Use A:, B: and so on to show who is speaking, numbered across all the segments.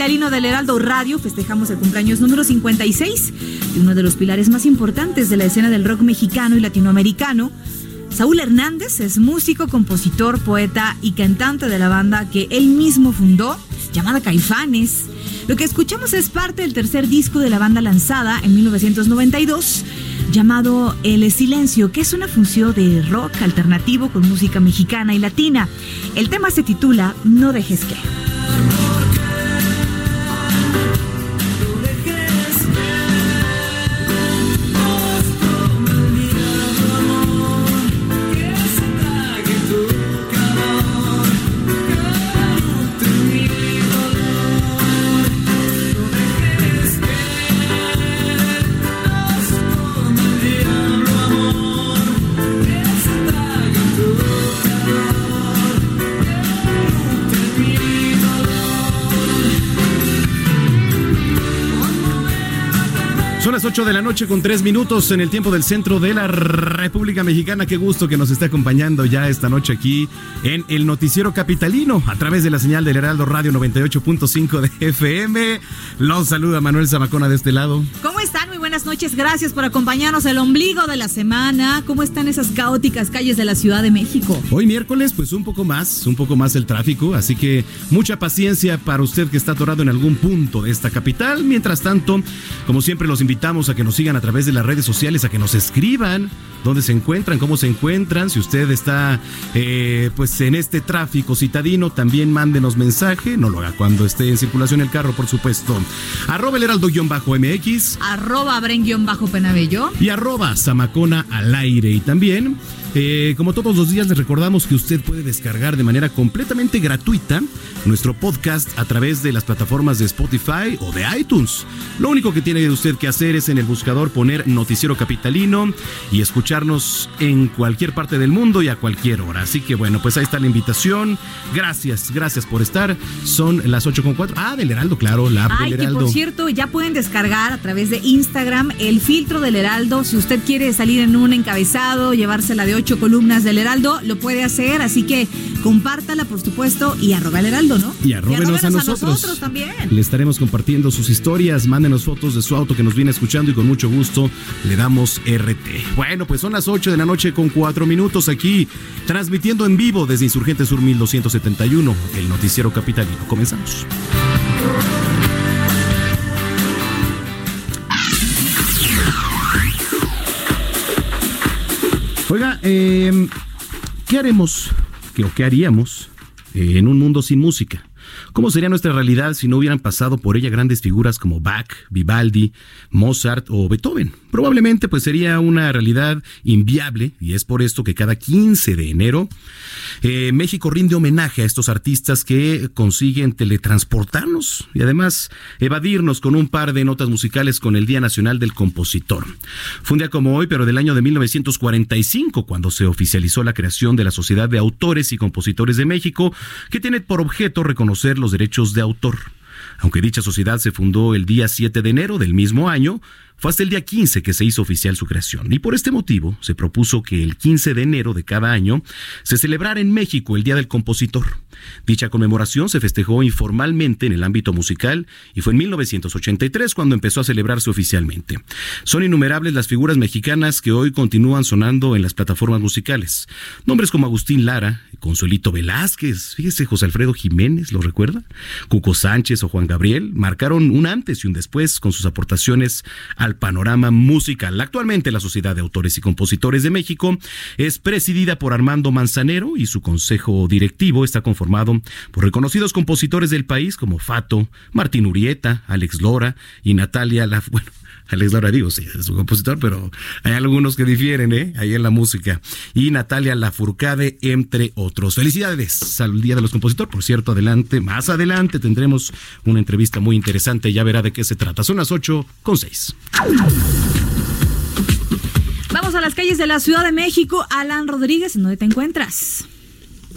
A: Capitalino del Heraldo Radio festejamos el cumpleaños número 56 de uno de los pilares más importantes de la escena del rock mexicano y latinoamericano. Saúl Hernández es músico, compositor, poeta y cantante de la banda que él mismo fundó, llamada Caifanes. Lo que escuchamos es parte del tercer disco de la banda lanzada en 1992, llamado El Silencio, que es una función de rock alternativo con música mexicana y latina. El tema se titula No dejes que.
B: 8 de la noche con 3 minutos en el tiempo del centro de la República Mexicana. Qué gusto que nos esté acompañando ya esta noche aquí en el Noticiero Capitalino a través de la señal del Heraldo Radio 98.5 de FM. Los saluda Manuel Zamacona de este lado.
A: ¿Cómo están? Buenas noches. Gracias por acompañarnos el ombligo de la semana. ¿Cómo están esas caóticas calles de la Ciudad de México?
B: Hoy miércoles, pues un poco más, un poco más el tráfico, así que mucha paciencia para usted que está atorado en algún punto de esta capital. Mientras tanto, como siempre, los invitamos a que nos sigan a través de las redes sociales, a que nos escriban dónde se encuentran, cómo se encuentran. Si usted está eh, pues en este tráfico citadino, también mándenos mensaje. No lo haga cuando esté en circulación el carro, por supuesto. Arroba el heraldo-mx.
A: Arroba Bren-Penabello.
B: Y arroba Zamacona al aire. Y también eh, como todos los días les recordamos que usted puede descargar de manera completamente gratuita nuestro podcast a través de las plataformas de Spotify o de iTunes. Lo único que tiene usted que hacer es en el buscador poner Noticiero Capitalino y escucharnos en cualquier parte del mundo y a cualquier hora. Así que bueno, pues ahí está la invitación. Gracias, gracias por estar. Son las 8.4. Ah, del Heraldo, claro, la app
A: Ay,
B: del
A: que
B: Heraldo.
A: por cierto, ya pueden descargar a través de Instagram el filtro del Heraldo. Si usted quiere salir en un encabezado, llevársela de ocho columnas del Heraldo, lo puede hacer. Así que compártala, por supuesto, y arroba el Heraldo, ¿no?
B: Y arróbenos, a, nosotros.
A: también.
B: Le estaremos compartiendo sus historias. Mándenos fotos de su auto que nos viene escuchando y con mucho gusto le damos RT. Bueno, pues son las 8 de la noche con 4 minutos aquí, transmitiendo en vivo desde Insurgente Sur 1271, el noticiero capitalino. Comenzamos. Oiga, eh, ¿qué haremos? ¿Qué, ¿O qué haríamos eh, en un mundo sin música? ¿Cómo sería nuestra realidad si no hubieran pasado por ella grandes figuras como Bach, Vivaldi, Mozart o Beethoven? Probablemente pues sería una realidad inviable y es por esto que cada 15 de enero eh, México rinde homenaje a estos artistas que consiguen teletransportarnos y además evadirnos con un par de notas musicales con el Día Nacional del Compositor. Fue un día como hoy, pero del año de 1945, cuando se oficializó la creación de la Sociedad de Autores y Compositores de México, que tiene por objeto reconocer los derechos de autor. Aunque dicha sociedad se fundó el día 7 de enero del mismo año, fue hasta el día 15 que se hizo oficial su creación y por este motivo se propuso que el 15 de enero de cada año se celebrara en México el Día del Compositor. Dicha conmemoración se festejó informalmente en el ámbito musical y fue en 1983 cuando empezó a celebrarse oficialmente. Son innumerables las figuras mexicanas que hoy continúan sonando en las plataformas musicales. Nombres como Agustín Lara, Consuelito Velázquez, fíjese José Alfredo Jiménez, ¿lo recuerda? Cuco Sánchez o Juan Gabriel marcaron un antes y un después con sus aportaciones al panorama musical. Actualmente la Sociedad de Autores y Compositores de México es presidida por Armando Manzanero y su consejo directivo está conformado por reconocidos compositores del país como Fato, Martín Urieta, Alex Lora y Natalia La... Bueno, Alex Laura digo, sí, es un compositor, pero hay algunos que difieren, ¿eh? Ahí en la música. Y Natalia Lafourcade, entre otros. Felicidades al Día de los Compositores. Por cierto, adelante, más adelante tendremos una entrevista muy interesante. Ya verá de qué se trata. Son las 8 con 6.
A: Vamos a las calles de la Ciudad de México. Alan Rodríguez, ¿en dónde te encuentras?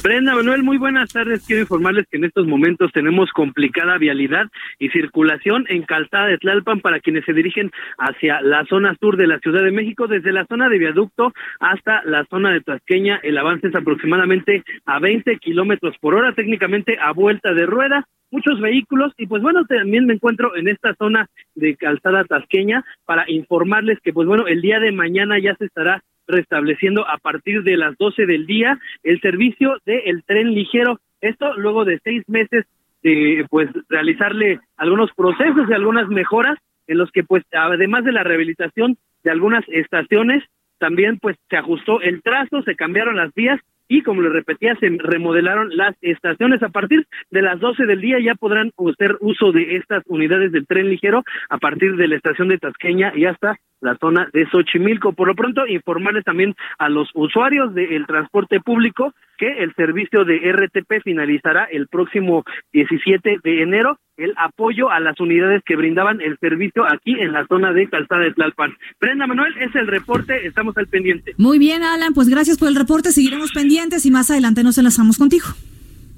C: Brenda Manuel, muy buenas tardes. Quiero informarles que en estos momentos tenemos complicada vialidad y circulación en Calzada de Tlalpan para quienes se dirigen hacia la zona sur de la Ciudad de México, desde la zona de viaducto hasta la zona de Tasqueña. El avance es aproximadamente a 20 kilómetros por hora, técnicamente a vuelta de rueda muchos vehículos y pues bueno, también me encuentro en esta zona de calzada tasqueña para informarles que pues bueno, el día de mañana ya se estará restableciendo a partir de las 12 del día el servicio del tren ligero. Esto luego de seis meses de pues realizarle algunos procesos y algunas mejoras en los que pues además de la rehabilitación de algunas estaciones también pues se ajustó el trazo, se cambiaron las vías y como le repetía, se remodelaron las estaciones. A partir de las 12 del día ya podrán hacer uso de estas unidades del tren ligero a partir de la estación de Tasqueña y hasta la zona de Xochimilco. Por lo pronto, informarles también a los usuarios del transporte público que el servicio de RTP finalizará el próximo 17 de enero el apoyo a las unidades que brindaban el servicio aquí en la zona de Calzada de Tlalpan. Brenda Manuel, es el reporte, estamos al pendiente.
A: Muy bien, Alan, pues gracias por el reporte, seguiremos pendientes y más adelante nos enlazamos contigo.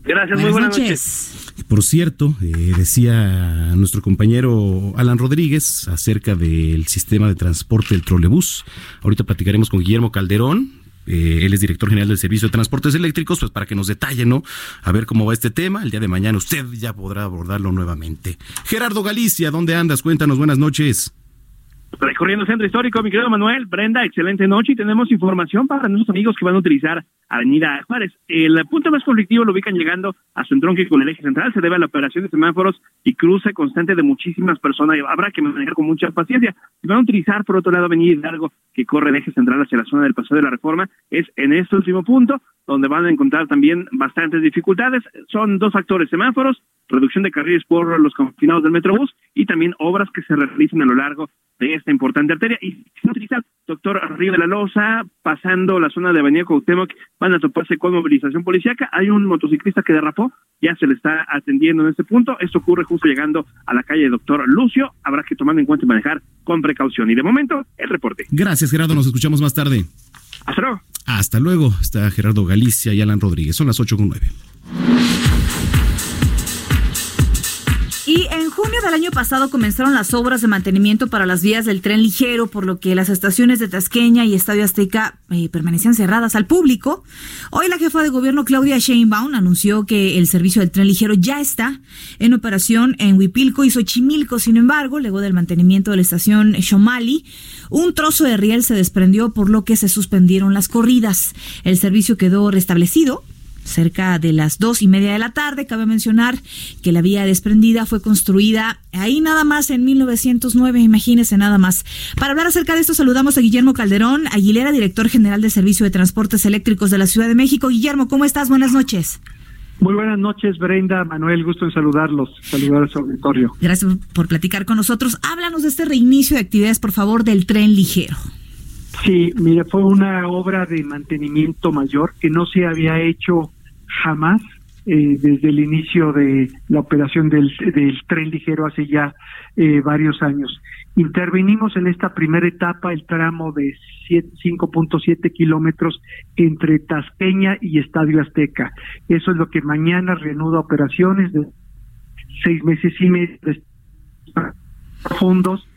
C: Gracias, muy buenas noches.
B: Por cierto, eh, decía nuestro compañero Alan Rodríguez acerca del sistema de transporte del trolebús. Ahorita platicaremos con Guillermo Calderón, eh, él es director general del Servicio de Transportes Eléctricos, pues para que nos detalle, ¿no? A ver cómo va este tema. El día de mañana usted ya podrá abordarlo nuevamente. Gerardo Galicia, ¿dónde andas? Cuéntanos, buenas noches.
D: Recorriendo el centro histórico, mi querido Manuel, Brenda, excelente noche y tenemos información para nuestros amigos que van a utilizar Avenida Juárez. El punto más conflictivo lo ubican llegando a su entronque con el eje central, se debe a la operación de semáforos y cruce constante de muchísimas personas. Habrá que manejar con mucha paciencia. Si van a utilizar, por otro lado, Avenida Hidalgo, que corre el eje central hacia la zona del Paseo de la Reforma, es en este último punto donde van a encontrar también bastantes dificultades. Son dos factores, semáforos, reducción de carriles por los confinados del Metrobús y también obras que se realizan a lo largo de esta importante arteria. Y si utilizar doctor Río de la Loza, pasando la zona de Avenida Cuauhtémoc, van a toparse con movilización policíaca. Hay un motociclista que derrapó, ya se le está atendiendo en este punto. Esto ocurre justo llegando a la calle Doctor Lucio. Habrá que tomar en cuenta y manejar con precaución. Y de momento, el reporte.
B: Gracias, Gerardo. Nos escuchamos más tarde.
D: Hasta luego.
B: Hasta luego. Está Gerardo Galicia y Alan Rodríguez. Son las 8 con 9.
A: Y en junio del año pasado comenzaron las obras de mantenimiento para las vías del tren ligero, por lo que las estaciones de Tasqueña y Estadio Azteca eh, permanecían cerradas al público. Hoy la jefa de gobierno Claudia Sheinbaum anunció que el servicio del tren ligero ya está en operación en Huipilco y Xochimilco. Sin embargo, luego del mantenimiento de la estación Xomali, un trozo de riel se desprendió por lo que se suspendieron las corridas. El servicio quedó restablecido cerca de las dos y media de la tarde. Cabe mencionar que la vía desprendida fue construida ahí nada más en 1909, imagínese nada más. Para hablar acerca de esto saludamos a Guillermo Calderón, Aguilera, director general de Servicio de Transportes Eléctricos de la Ciudad de México. Guillermo, ¿cómo estás? Buenas noches.
E: Muy buenas noches, Brenda, Manuel, gusto en saludarlos, saludar a su auditorio.
A: Gracias por platicar con nosotros. Háblanos de este reinicio de actividades, por favor, del tren ligero.
E: Sí, mira, fue una obra de mantenimiento mayor que no se había hecho jamás eh, desde el inicio de la operación del, tren ligero hace ya eh, varios años. Intervenimos en esta primera etapa el tramo de 5.7 kilómetros entre Tasqueña y Estadio Azteca. Eso es lo que mañana reanuda operaciones de seis meses y medio de fondos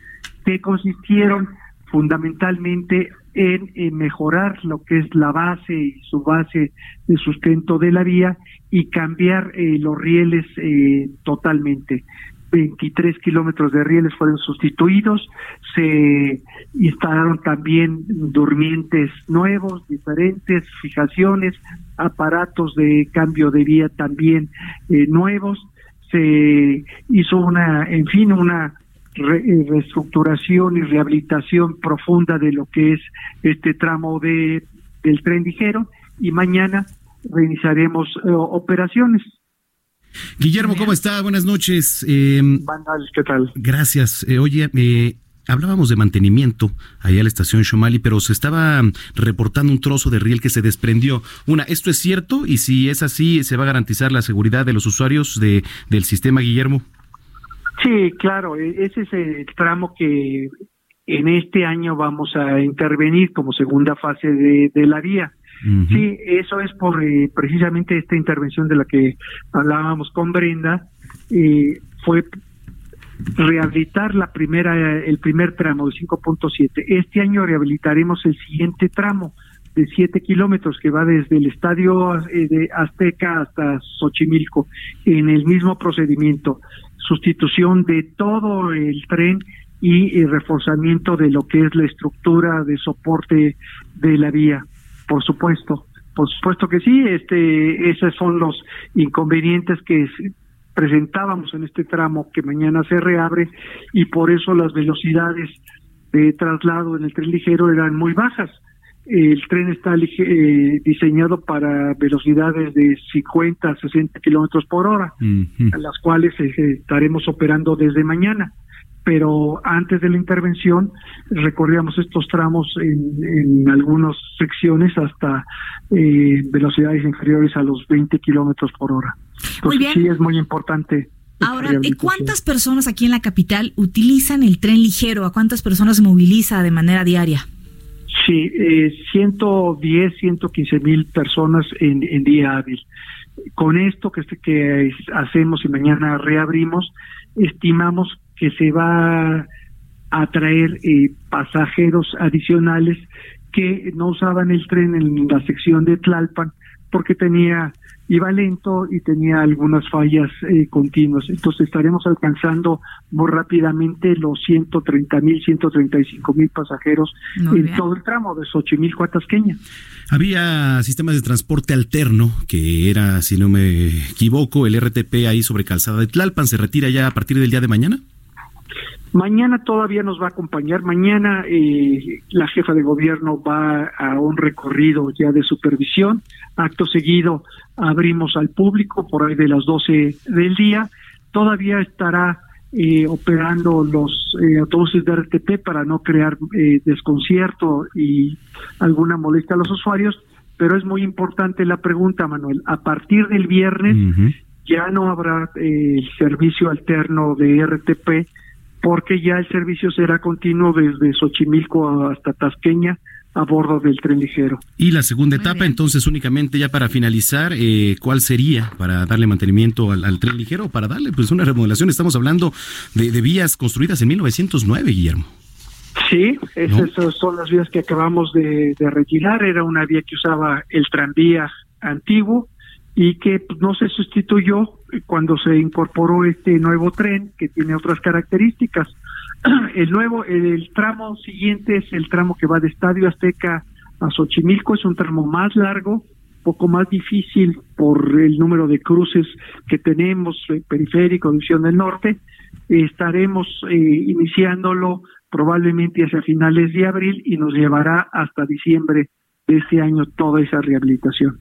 E: que consistieron fundamentalmente en, mejorar lo que es la base y su base de sustento de la vía y cambiar eh, los rieles eh, totalmente. 23 kilómetros de rieles fueron sustituidos, se instalaron también durmientes nuevos, diferentes, fijaciones, aparatos de cambio de vía también eh, nuevos, se hizo una, en fin, una reestructuración y rehabilitación profunda de lo que es este tramo de del tren ligero y mañana reiniciaremos eh, operaciones.
B: Guillermo, ¿cómo está? Buenas noches. Eh,
E: ¿qué tal?
B: Gracias. Eh, oye, eh, hablábamos de mantenimiento allá a la estación Shomali, pero se estaba reportando un trozo de riel que se desprendió. Una, ¿esto es cierto? Y si es así, ¿se va a garantizar la seguridad de los usuarios de, del sistema, Guillermo?
E: Sí, claro, e-, ese es el tramo que en este año vamos a intervenir como segunda fase de, la vía. Sí, eso es por eh, precisamente esta intervención de la que hablábamos con Brenda, eh, fue rehabilitar la primera, el primer tramo de 5.7. Este año rehabilitaremos el siguiente tramo de 7 kilómetros que va desde el estadio eh, de Azteca hasta Xochimilco en el mismo procedimiento sustitución de todo el tren y el reforzamiento de lo que es la estructura de soporte de la vía, por supuesto. Por supuesto que sí, este, esos son los inconvenientes que presentábamos en este tramo que mañana se reabre y por eso las velocidades de traslado en el tren ligero eran muy bajas el tren está eh, diseñado para velocidades de 50 a 60 kilómetros por hora, a las cuales eh, estaremos operando desde mañana. Pero antes de la intervención recorríamos estos tramos en, en algunas secciones hasta eh, velocidades inferiores a los 20 kilómetros por hora. Entonces, sí es muy importante.
A: Ahora, ¿cuántas personas aquí en la capital utilizan el tren ligero? ¿A cuántas personas se moviliza de manera diaria?
E: Sí, eh, 110, 115 mil personas en, día hábil. Con esto que, que hacemos y mañana reabrimos, estimamos que se va a traer eh, pasajeros adicionales que no usaban el tren en la sección de Tlalpan porque tenía iba lento y tenía algunas fallas eh, continuas. Entonces estaremos alcanzando muy rápidamente los 130 mil, 135 mil pasajeros en todo el tramo de Xochimilco a Tasqueña.
B: Había sistemas de transporte alterno, que era, si no me equivoco, el RTP ahí sobre Calzada de Tlalpan. ¿Se retira ya a partir del día de mañana?
E: Mañana todavía nos va a acompañar. Mañana eh, la jefa de gobierno va a un recorrido ya de supervisión. Acto seguido abrimos al público por ahí de las 12 del día. Todavía estará eh, operando los eh, autobuses de RTP para no crear desconcierto y alguna molestia a los usuarios. Pero es muy importante la pregunta, Manuel. A partir del viernes ya no habrá el servicio alterno de RTP porque ya el servicio será continuo desde Xochimilco hasta Tasqueña a bordo del tren ligero.
B: Y la segunda etapa, entonces, únicamente ya para finalizar, eh, ¿cuál sería para darle mantenimiento al, tren ligero? Para darle pues una remodelación, estamos hablando de, vías construidas en 1909, Guillermo.
E: Sí, esas son las vías que acabamos de, de retirar. Era una vía que usaba el tranvía antiguo y que pues, no se sustituyó cuando se incorporó este nuevo tren que tiene otras características. El nuevo, el tramo siguiente es el tramo que va de Estadio Azteca a Xochimilco, es un tramo más largo, poco más difícil por el número de cruces que tenemos, eh, periférico, división del norte. estaremos eh, iniciándolo probablemente hacia finales de abril y nos llevará hasta diciembre de este año toda esa rehabilitación.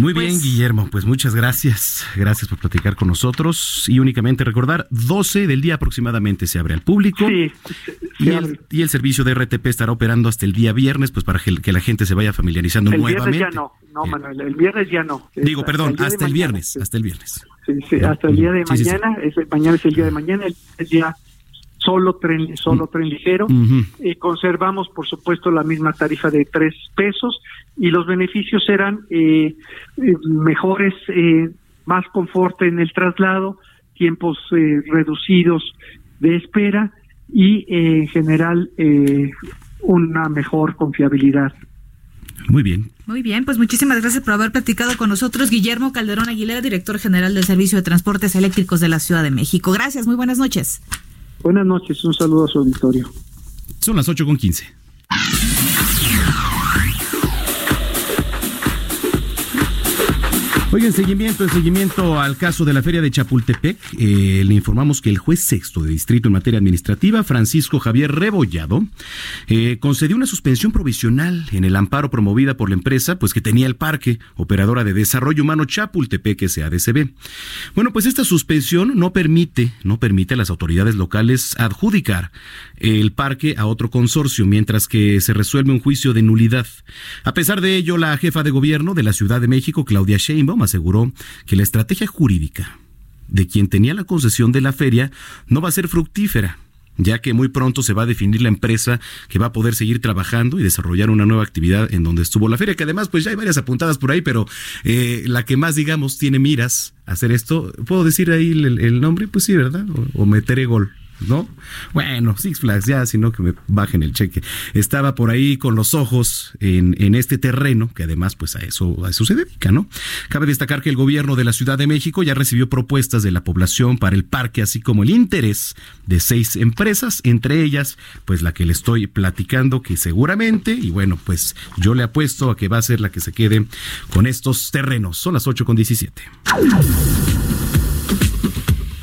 B: Muy bien, pues- Guillermo, pues muchas gracias. Gracias por platicar con nosotros. Y únicamente recordar, 12 del día aproximadamente se abre al público.
E: Sí,
B: y, el, servicio de RTP estará operando hasta el día viernes, pues para que, la gente se vaya familiarizando
E: el
B: nuevamente.
E: Viernes ya no, no, eh, Manuel, el viernes ya no.
B: Digo, perdón, hasta el, viernes, hasta el viernes.
E: Sí, sí, hasta el día de mañana, es, mañana es el día de mañana, el día solo tren, solo mm. tren ligero. Eh, conservamos, por supuesto, la misma tarifa de tres pesos y los beneficios eran eh, eh mejores, eh, más confort en el traslado, tiempos reducidos de espera y en general una mejor confiabilidad.
B: Muy bien.
A: Muy bien, pues muchísimas gracias por haber platicado con nosotros. Guillermo Calderón Aguilera, director general del Servicio de Transportes Eléctricos de la Ciudad de México. Gracias, muy buenas noches.
E: Buenas noches, un saludo a su auditorio.
B: Son las 8 con 15. Oigan, seguimiento, en seguimiento al caso de la feria de Chapultepec, eh, le informamos que el juez sexto de distrito en materia administrativa, Francisco Javier Rebollado, eh, concedió una suspensión provisional en el amparo promovida por la empresa, pues que tenía el parque, operadora de desarrollo humano Chapultepec SADCB. Bueno, pues esta suspensión no permite, no permite a las autoridades locales adjudicar el parque a otro consorcio, mientras que se resuelve un juicio de nulidad. A pesar de ello, la jefa de gobierno de la Ciudad de México, Claudia Sheinbaum, aseguró que la estrategia jurídica de quien tenía la concesión de la feria no va a ser fructífera, ya que muy pronto se va a definir la empresa que va a poder seguir trabajando y desarrollar una nueva actividad en donde estuvo la feria, que además pues ya hay varias apuntadas por ahí, pero eh, la que más digamos tiene miras hacer esto, ¿puedo decir ahí el, nombre? Pues sí, ¿verdad? O, o gol. ¿No? Bueno, Six Flags, ya, sino que me bajen el cheque. Estaba por ahí con los ojos en, en este terreno, que además, pues a eso, a eso se dedica, ¿no? Cabe destacar que el gobierno de la Ciudad de México ya recibió propuestas de la población para el parque, así como el interés de seis empresas, entre ellas, pues la que le estoy platicando, que seguramente, y bueno, pues yo le apuesto a que va a ser la que se quede con estos terrenos. Son las 8 con 17.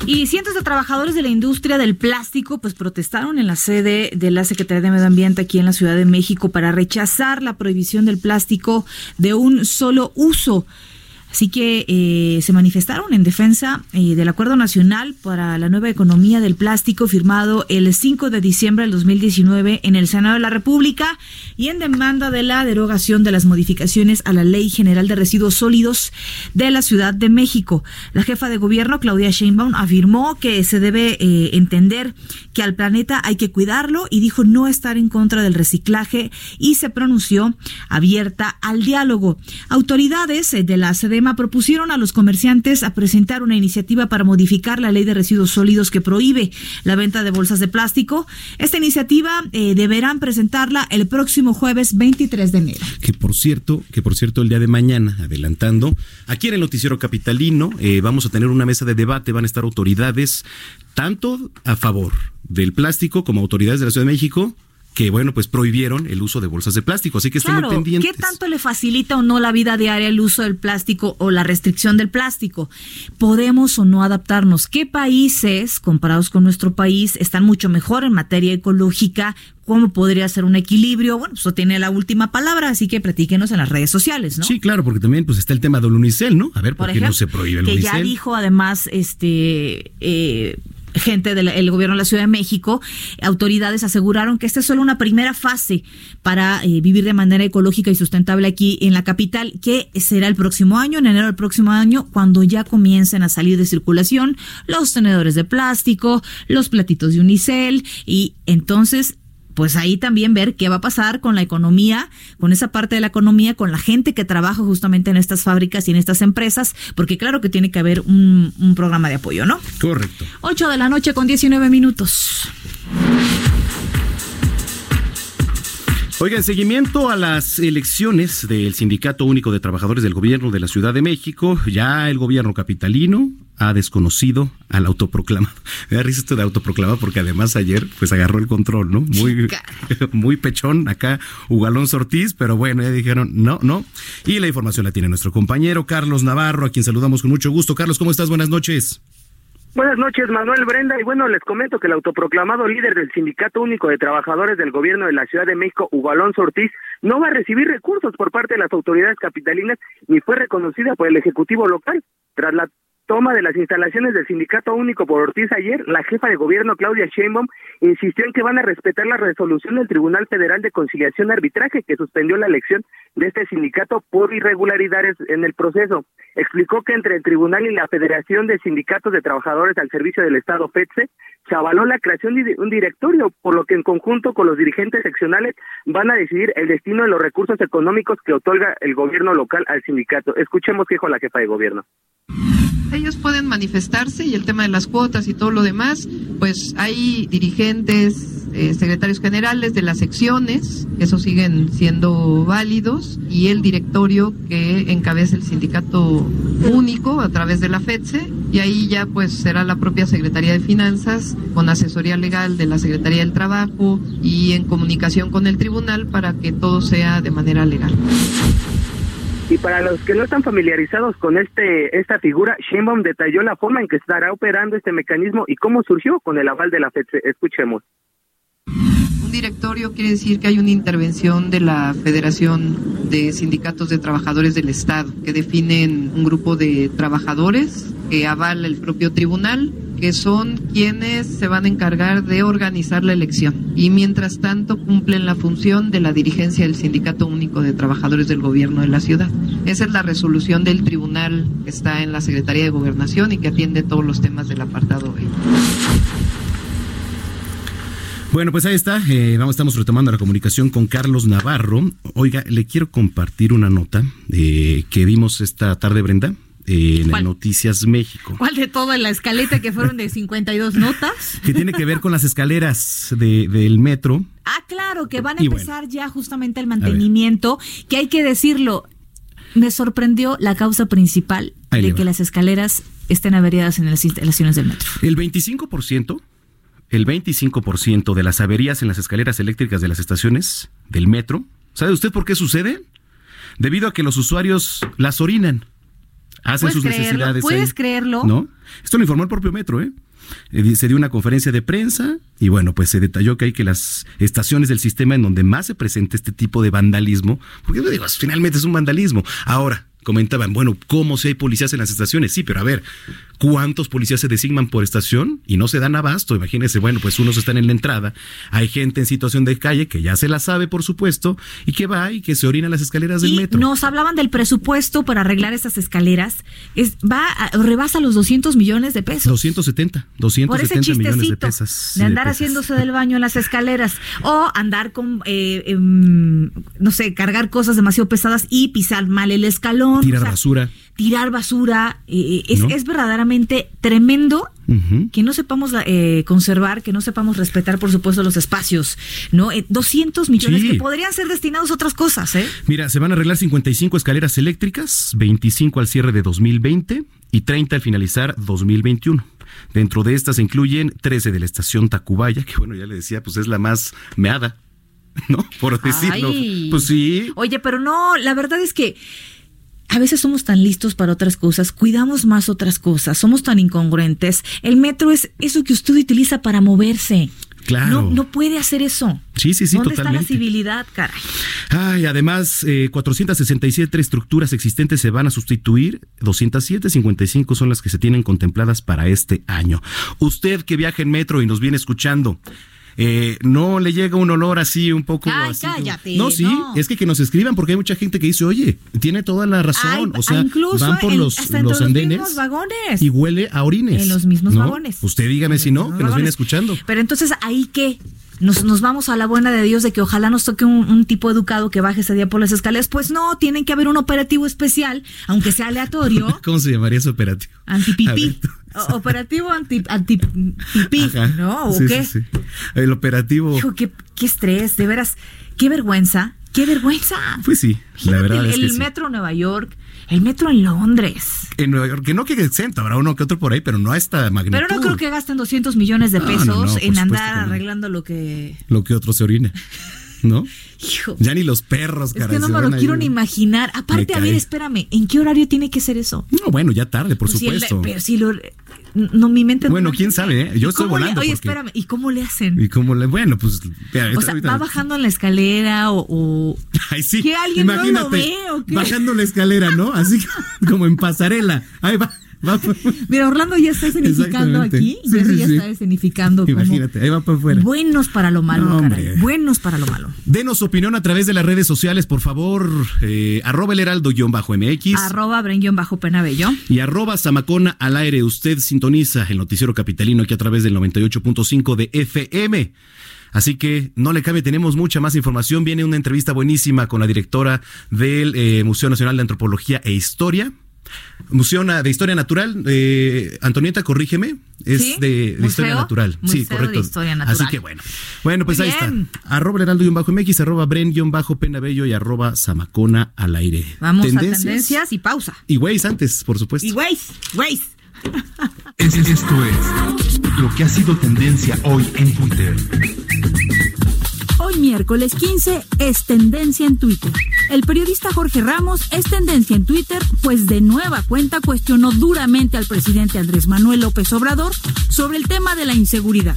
A: Y cientos de trabajadores de la industria del plástico pues protestaron en la sede de la Secretaría de Medio Ambiente aquí en la Ciudad de México para rechazar la prohibición del plástico de un solo uso. Así que eh, se manifestaron en defensa eh, del Acuerdo Nacional para la Nueva Economía del Plástico firmado el 5 de diciembre del 2019 en el Senado de la República y en demanda de la derogación de las modificaciones a la Ley General de Residuos Sólidos de la Ciudad de México. La jefa de gobierno, Claudia Sheinbaum, afirmó que se debe eh, entender que al planeta hay que cuidarlo y dijo no estar en contra del reciclaje y se pronunció abierta al diálogo. Autoridades de la CDM propusieron a los comerciantes a presentar una iniciativa para modificar la ley de residuos sólidos que prohíbe la venta de bolsas de plástico. Esta iniciativa eh, deberán presentarla el próximo jueves 23 de enero.
B: Que por cierto, que por cierto el día de mañana, adelantando, aquí en el noticiero capitalino eh, vamos a tener una mesa de debate, van a estar autoridades tanto a favor del plástico como autoridades de la Ciudad de México que bueno, pues prohibieron el uso de bolsas de plástico, así que estén muy pendientes.
A: ¿Qué tanto le facilita o no la vida diaria el uso del plástico o la restricción del plástico? ¿Podemos o no adaptarnos? ¿Qué países, comparados con nuestro país, están mucho mejor en materia ecológica? ¿Cómo podría ser un equilibrio? Bueno, eso tiene la última palabra, así que platíquenos en las redes sociales, ¿no?
B: Sí, claro, porque también pues está el tema del unicel, ¿no? A ver, ¿por, qué no se prohíbe el
A: que
B: unicel?
A: Que ya dijo además este eh, gente del gobierno de la Ciudad de México, autoridades aseguraron que esta es solo una primera fase para eh, vivir de manera ecológica y sustentable aquí en la capital, que será el próximo año, en enero del próximo año, cuando ya comiencen a salir de circulación los tenedores de plástico, los platitos de unicel y entonces pues ahí también ver qué va a pasar con la economía, con esa parte de la economía, con la gente que trabaja justamente en estas fábricas y en estas empresas, porque claro que tiene que haber un, un programa de apoyo, ¿no?
B: Correcto.
A: 8 de la noche con 19 minutos.
B: Oiga, en seguimiento a las elecciones del Sindicato Único de Trabajadores del Gobierno de la Ciudad de México, ya el gobierno capitalino ha desconocido al autoproclamado. Me da risa esto de autoproclamado porque además ayer pues agarró el control, ¿no? Muy, muy pechón acá Hugo Alonso Ortiz, pero bueno, ya dijeron no, no. Y la información la tiene nuestro compañero Carlos Navarro, a quien saludamos con mucho gusto. Carlos, ¿cómo estás? Buenas noches.
F: Buenas noches, Manuel Brenda. Y bueno, les comento que el autoproclamado líder del Sindicato Único de Trabajadores del Gobierno de la Ciudad de México, Hugo Alonso Ortiz, no va a recibir recursos por parte de las autoridades capitalinas ni fue reconocida por el Ejecutivo local. Tras la toma de las instalaciones del Sindicato Único por Ortiz ayer, la jefa de gobierno Claudia Sheinbaum insistió en que van a respetar la resolución del Tribunal Federal de Conciliación y Arbitraje que suspendió la elección de este sindicato por irregularidades en el proceso. Explicó que entre el tribunal y la Federación de Sindicatos de Trabajadores al Servicio del Estado FEDSE se avaló la creación de un directorio, por lo que en conjunto con los dirigentes seccionales van a decidir el destino de los recursos económicos que otorga el gobierno local al sindicato. Escuchemos qué dijo la jefa de gobierno
G: manifestarse y el tema de las cuotas y todo lo demás, pues hay dirigentes, eh, secretarios generales de las secciones, esos siguen siendo válidos, y el directorio que encabeza el sindicato único a través de la FEDSE, y ahí ya pues será la propia Secretaría de Finanzas con asesoría legal de la Secretaría del Trabajo y en comunicación con el tribunal para que todo sea de manera legal.
F: Y para los que no están familiarizados con este esta figura, Sheinbaum detalló la forma en que estará operando este mecanismo y cómo surgió con el aval de la FED. Escuchemos.
G: Directorio quiere decir que hay una intervención de la Federación de Sindicatos de Trabajadores del Estado, que definen un grupo de trabajadores que avala el propio tribunal que son quienes se van a encargar de organizar la elección y mientras tanto cumplen la función de la dirigencia del Sindicato Único de Trabajadores del Gobierno de la ciudad. Esa es la resolución del tribunal que está en la Secretaría de Gobernación y que atiende todos los temas del apartado B.
B: Bueno, pues ahí está. Eh, vamos, estamos retomando la comunicación con Carlos Navarro. Oiga, le quiero compartir una nota eh, que vimos esta tarde, Brenda en Noticias México.
A: ¿Cuál de toda la escaleta que fueron de 52 notas?
B: que tiene que ver con las escaleras de, del metro.
A: Ah, claro, que van a empezar ya justamente el mantenimiento, que hay que decirlo, me sorprendió la causa principal de que las escaleras estén averiadas en las instalaciones del metro.
B: El 25%, el 25% de las averías en las escaleras eléctricas de las estaciones del metro, ¿sabe usted por qué sucede? Debido a que los usuarios las orinan hacen sus necesidades.
A: ¿Puedes creerlo?
B: ¿No? Esto lo informó el propio Metro, ¿eh? ¿eh? Se dio una conferencia de prensa y bueno, pues se detalló que hay que las estaciones del sistema en donde más se presenta este tipo de vandalismo, porque digo, finalmente es un vandalismo. Ahora, comentaban, bueno, ¿cómo si hay policías en las estaciones? Sí, pero a ver, ¿cuántos policías se designan por estación y no se dan abasto? Imagínense, bueno, pues unos están en la entrada, hay gente en situación de calle que ya se la sabe, por supuesto, y que va y que se orina en las escaleras del metro.
A: Nos hablaban del presupuesto para arreglar esas escaleras, es, va, rebasa los 200 millones de pesos.
B: 270, 270 millones de pesos.
A: De andar haciéndose del baño en las escaleras o andar con, eh, em, no sé, cargar cosas demasiado pesadas y pisar mal el escalón
B: Tirar basura.
A: Tirar basura. Eh, eh, es, verdaderamente tremendo que no sepamos eh, conservar, que no sepamos respetar, por supuesto, los espacios. ¿no? 200 millones que podrían ser destinados a otras cosas.
B: Mira, se van a arreglar 55 escaleras eléctricas, 25 al cierre de 2020 y 30 al finalizar 2021. Dentro de estas se incluyen 13 de la estación Tacubaya, que bueno, ya le decía, pues es la más meada, ¿no? Por decirlo. Pues sí.
A: Oye, pero no, la verdad es que a veces somos tan listos para otras cosas, cuidamos más otras cosas, somos tan incongruentes. El metro es eso que usted utiliza para moverse.
B: Claro.
A: No, no puede hacer eso.
B: Sí, sí, sí,
A: ¿Dónde
B: totalmente.
A: está la civilidad, caray?
B: Ay, además, eh, 467 estructuras existentes se van a sustituir, 207, 55 son las que se tienen contempladas para este año. Usted que viaja en metro y nos viene escuchando, eh, no le llega un olor así un poco
A: Ay,
B: así.
A: cállate,
B: no, sí, es que que nos escriban porque hay mucha gente que dice, oye, tiene toda la razón. o sea, van por los, los andenes
A: los vagones.
B: y huele a orines.
A: En los mismos vagones.
B: Usted dígame si no, que nos viene escuchando.
A: Pero entonces, ¿ahí qué? nos, nos vamos a la buena de Dios de que ojalá nos toque un, tipo educado que baje ese día por las escaleras. Pues no, tienen que haber un operativo especial, aunque sea aleatorio.
B: ¿Cómo se llamaría ese operativo?
A: Antipipí. Operativo anti, antipipí, ¿no? ¿O qué?
B: El operativo.
A: Hijo, qué, qué estrés, de veras, qué vergüenza. ¡Qué vergüenza!
B: Pues sí, la verdad
A: el,
B: es que
A: el metro Nueva York, el metro en Londres.
B: En Nueva York, que no quede exento, habrá uno que otro por ahí, pero no a esta magnitud.
A: Pero no creo que gasten 200 millones de pesos en andar arreglando lo que...
B: Lo que otro se orine. ¿No? Hijo. Ya ni los perros,
A: cara. Es que no me lo quiero ni imaginar. Aparte, a ver, espérame, ¿en qué horario tiene que ser eso?
B: No, bueno, ya tarde, por pues supuesto.
A: pero si lo, no, mi mente.
B: Bueno, quién sabe, ¿eh? Yo estoy volando.
A: oye, espérame, ¿y cómo le hacen?
B: Y cómo le, bueno, pues.
A: o sea, va bajando en la escalera o,
B: Ay, sí.
A: Que alguien no lo ve o qué?
B: Bajando la escalera, ¿no? Así como en pasarela. Ahí va.
A: Mira, Orlando ya está escenificando aquí. Sí, Jerry ya está escenificando.
B: Imagínate, ahí va para afuera.
A: Buenos para lo malo, caray. Buenos para lo malo.
B: Denos opinión a través de las redes sociales, por favor. Eh, arroba el heraldo-mx.
A: Arroba bren-penabello.
B: Y arroba zamacona al aire. Usted sintoniza el noticiero capitalino aquí a través del 98.5 de FM. Así que no le cambie, tenemos mucha más información. Viene una entrevista buenísima con la directora del eh, Museo Nacional de Antropología e Historia, Museo de Historia Natural, eh, Antonieta, corrígeme, es de, Historia Natural. sí, correcto. Así que bueno. Bueno, pues ahí está. Arroba Heraldo-MX, arroba Bren-Penabello y arroba Zamacona al aire.
A: Vamos a tendencias y pausa.
B: Y Waze antes, por supuesto.
A: Y Waze, Waze.
H: Esto es lo que ha sido tendencia hoy en Twitter.
I: Miércoles 15 es tendencia en Twitter. El periodista Jorge Ramos es tendencia en Twitter, pues de nueva cuenta cuestionó duramente al presidente Andrés Manuel López Obrador sobre el tema de la inseguridad.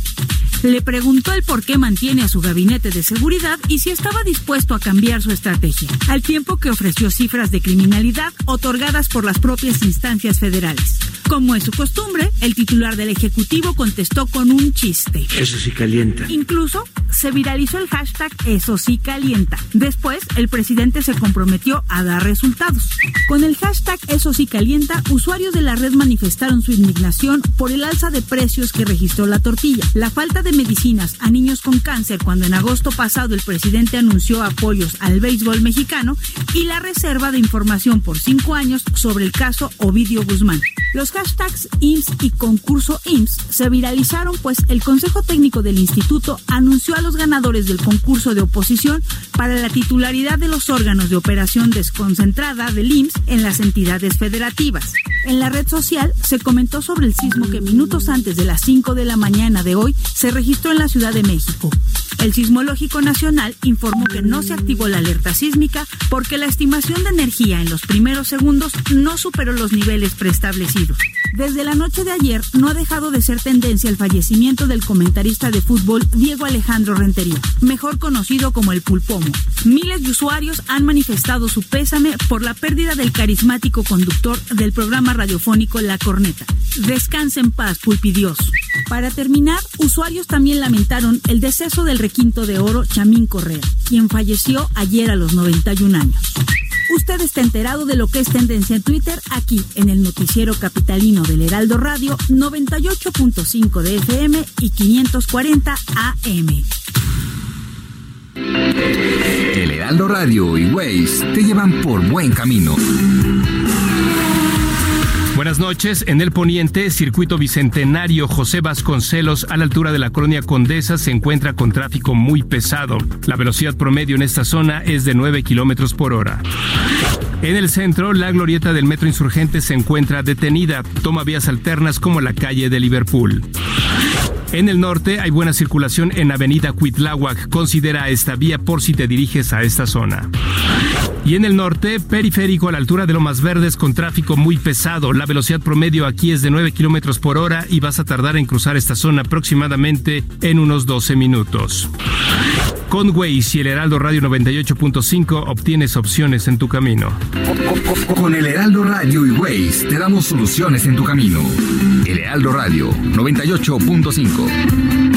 I: Le preguntó el por qué mantiene a su gabinete de seguridad y si estaba dispuesto a cambiar su estrategia, al tiempo que ofreció cifras de criminalidad otorgadas por las propias instancias federales. Como es su costumbre, el titular del Ejecutivo contestó con un chiste.
J: Eso sí calienta.
I: Incluso se viralizó el hashtag Eso sí calienta. Después, el presidente se comprometió a dar resultados. Con el hashtag Eso sí calienta, usuarios de la red manifestaron su indignación por el alza de precios que registró la tortilla, la falta de medicinas a niños con cáncer cuando en agosto pasado el presidente anunció apoyos al béisbol mexicano y la reserva de información por cinco años sobre el caso Ovidio Guzmán. Los hashtags IMSS y concurso IMSS se viralizaron pues el Consejo Técnico del Instituto anunció a los ganadores del concurso de oposición para la titularidad de los órganos de operación desconcentrada del IMSS en las entidades federativas. En la red social se comentó sobre el sismo que minutos antes de las 5 de la mañana de hoy se registró en la Ciudad de México. El Sismológico Nacional informó que no se activó la alerta sísmica porque la estimación de energía en los primeros segundos no superó los niveles preestablecidos. Desde la noche de ayer no ha dejado de ser tendencia el fallecimiento del comentarista de fútbol Diego Alejandro Rentería, mejor conocido como el Pulpomo. Miles de usuarios han manifestado su pésame por la pérdida del carismático conductor del programa radiofónico La Corneta. Descanse en paz, Pulpidios. Para terminar, usuarios también lamentaron el deceso del requinto de oro Chamín Correa, quien falleció ayer a los 91 años. Usted está enterado de lo que es tendencia en Twitter aquí en el noticiero capitalino del Heraldo Radio 98.5 de FM y 540 AM.
H: El Heraldo Radio y Waze te llevan por buen camino.
K: Buenas noches. En el poniente, circuito bicentenario José Vasconcelos, a la altura de la colonia Condesa, se encuentra con tráfico muy pesado. La velocidad promedio en esta zona es de 9 kilómetros por hora. En el centro, la glorieta del metro insurgente se encuentra detenida. Toma vías alternas como la calle de Liverpool. En el norte hay buena circulación en Avenida Cuitláhuac. Considera esta vía por si te diriges a esta zona. Y en el norte, periférico a la altura de Lomas Verdes con tráfico muy pesado. La velocidad promedio aquí es de 9 kilómetros por hora y vas a tardar en cruzar esta zona aproximadamente en unos 12 minutos. Con Waze y el Heraldo Radio 98.5 obtienes opciones en tu camino.
H: Con el Heraldo Radio y Waze te damos soluciones en tu camino. El Heraldo Radio 98.5.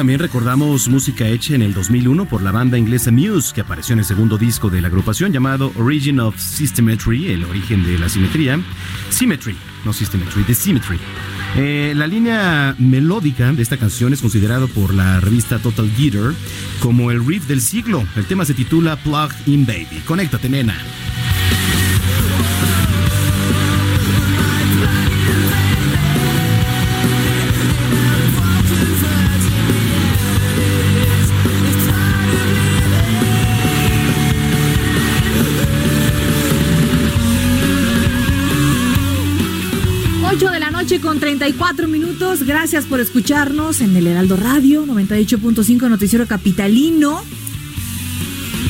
B: También, recordamos música hecha en el 2001 por la banda inglesa Muse, que apareció en el segundo disco de la agrupación llamado Origin of Symmetry, el origen de la simetría. Symmetry, no Symmetry, de Symmetry. Eh, la línea melódica de esta canción es considerado por la revista Total Gear como el riff del siglo. El tema se titula Plug In Baby. Conéctate, nena.
A: 34 minutos. Gracias por escucharnos en el Heraldo Radio 98.5 Noticiero Capitalino.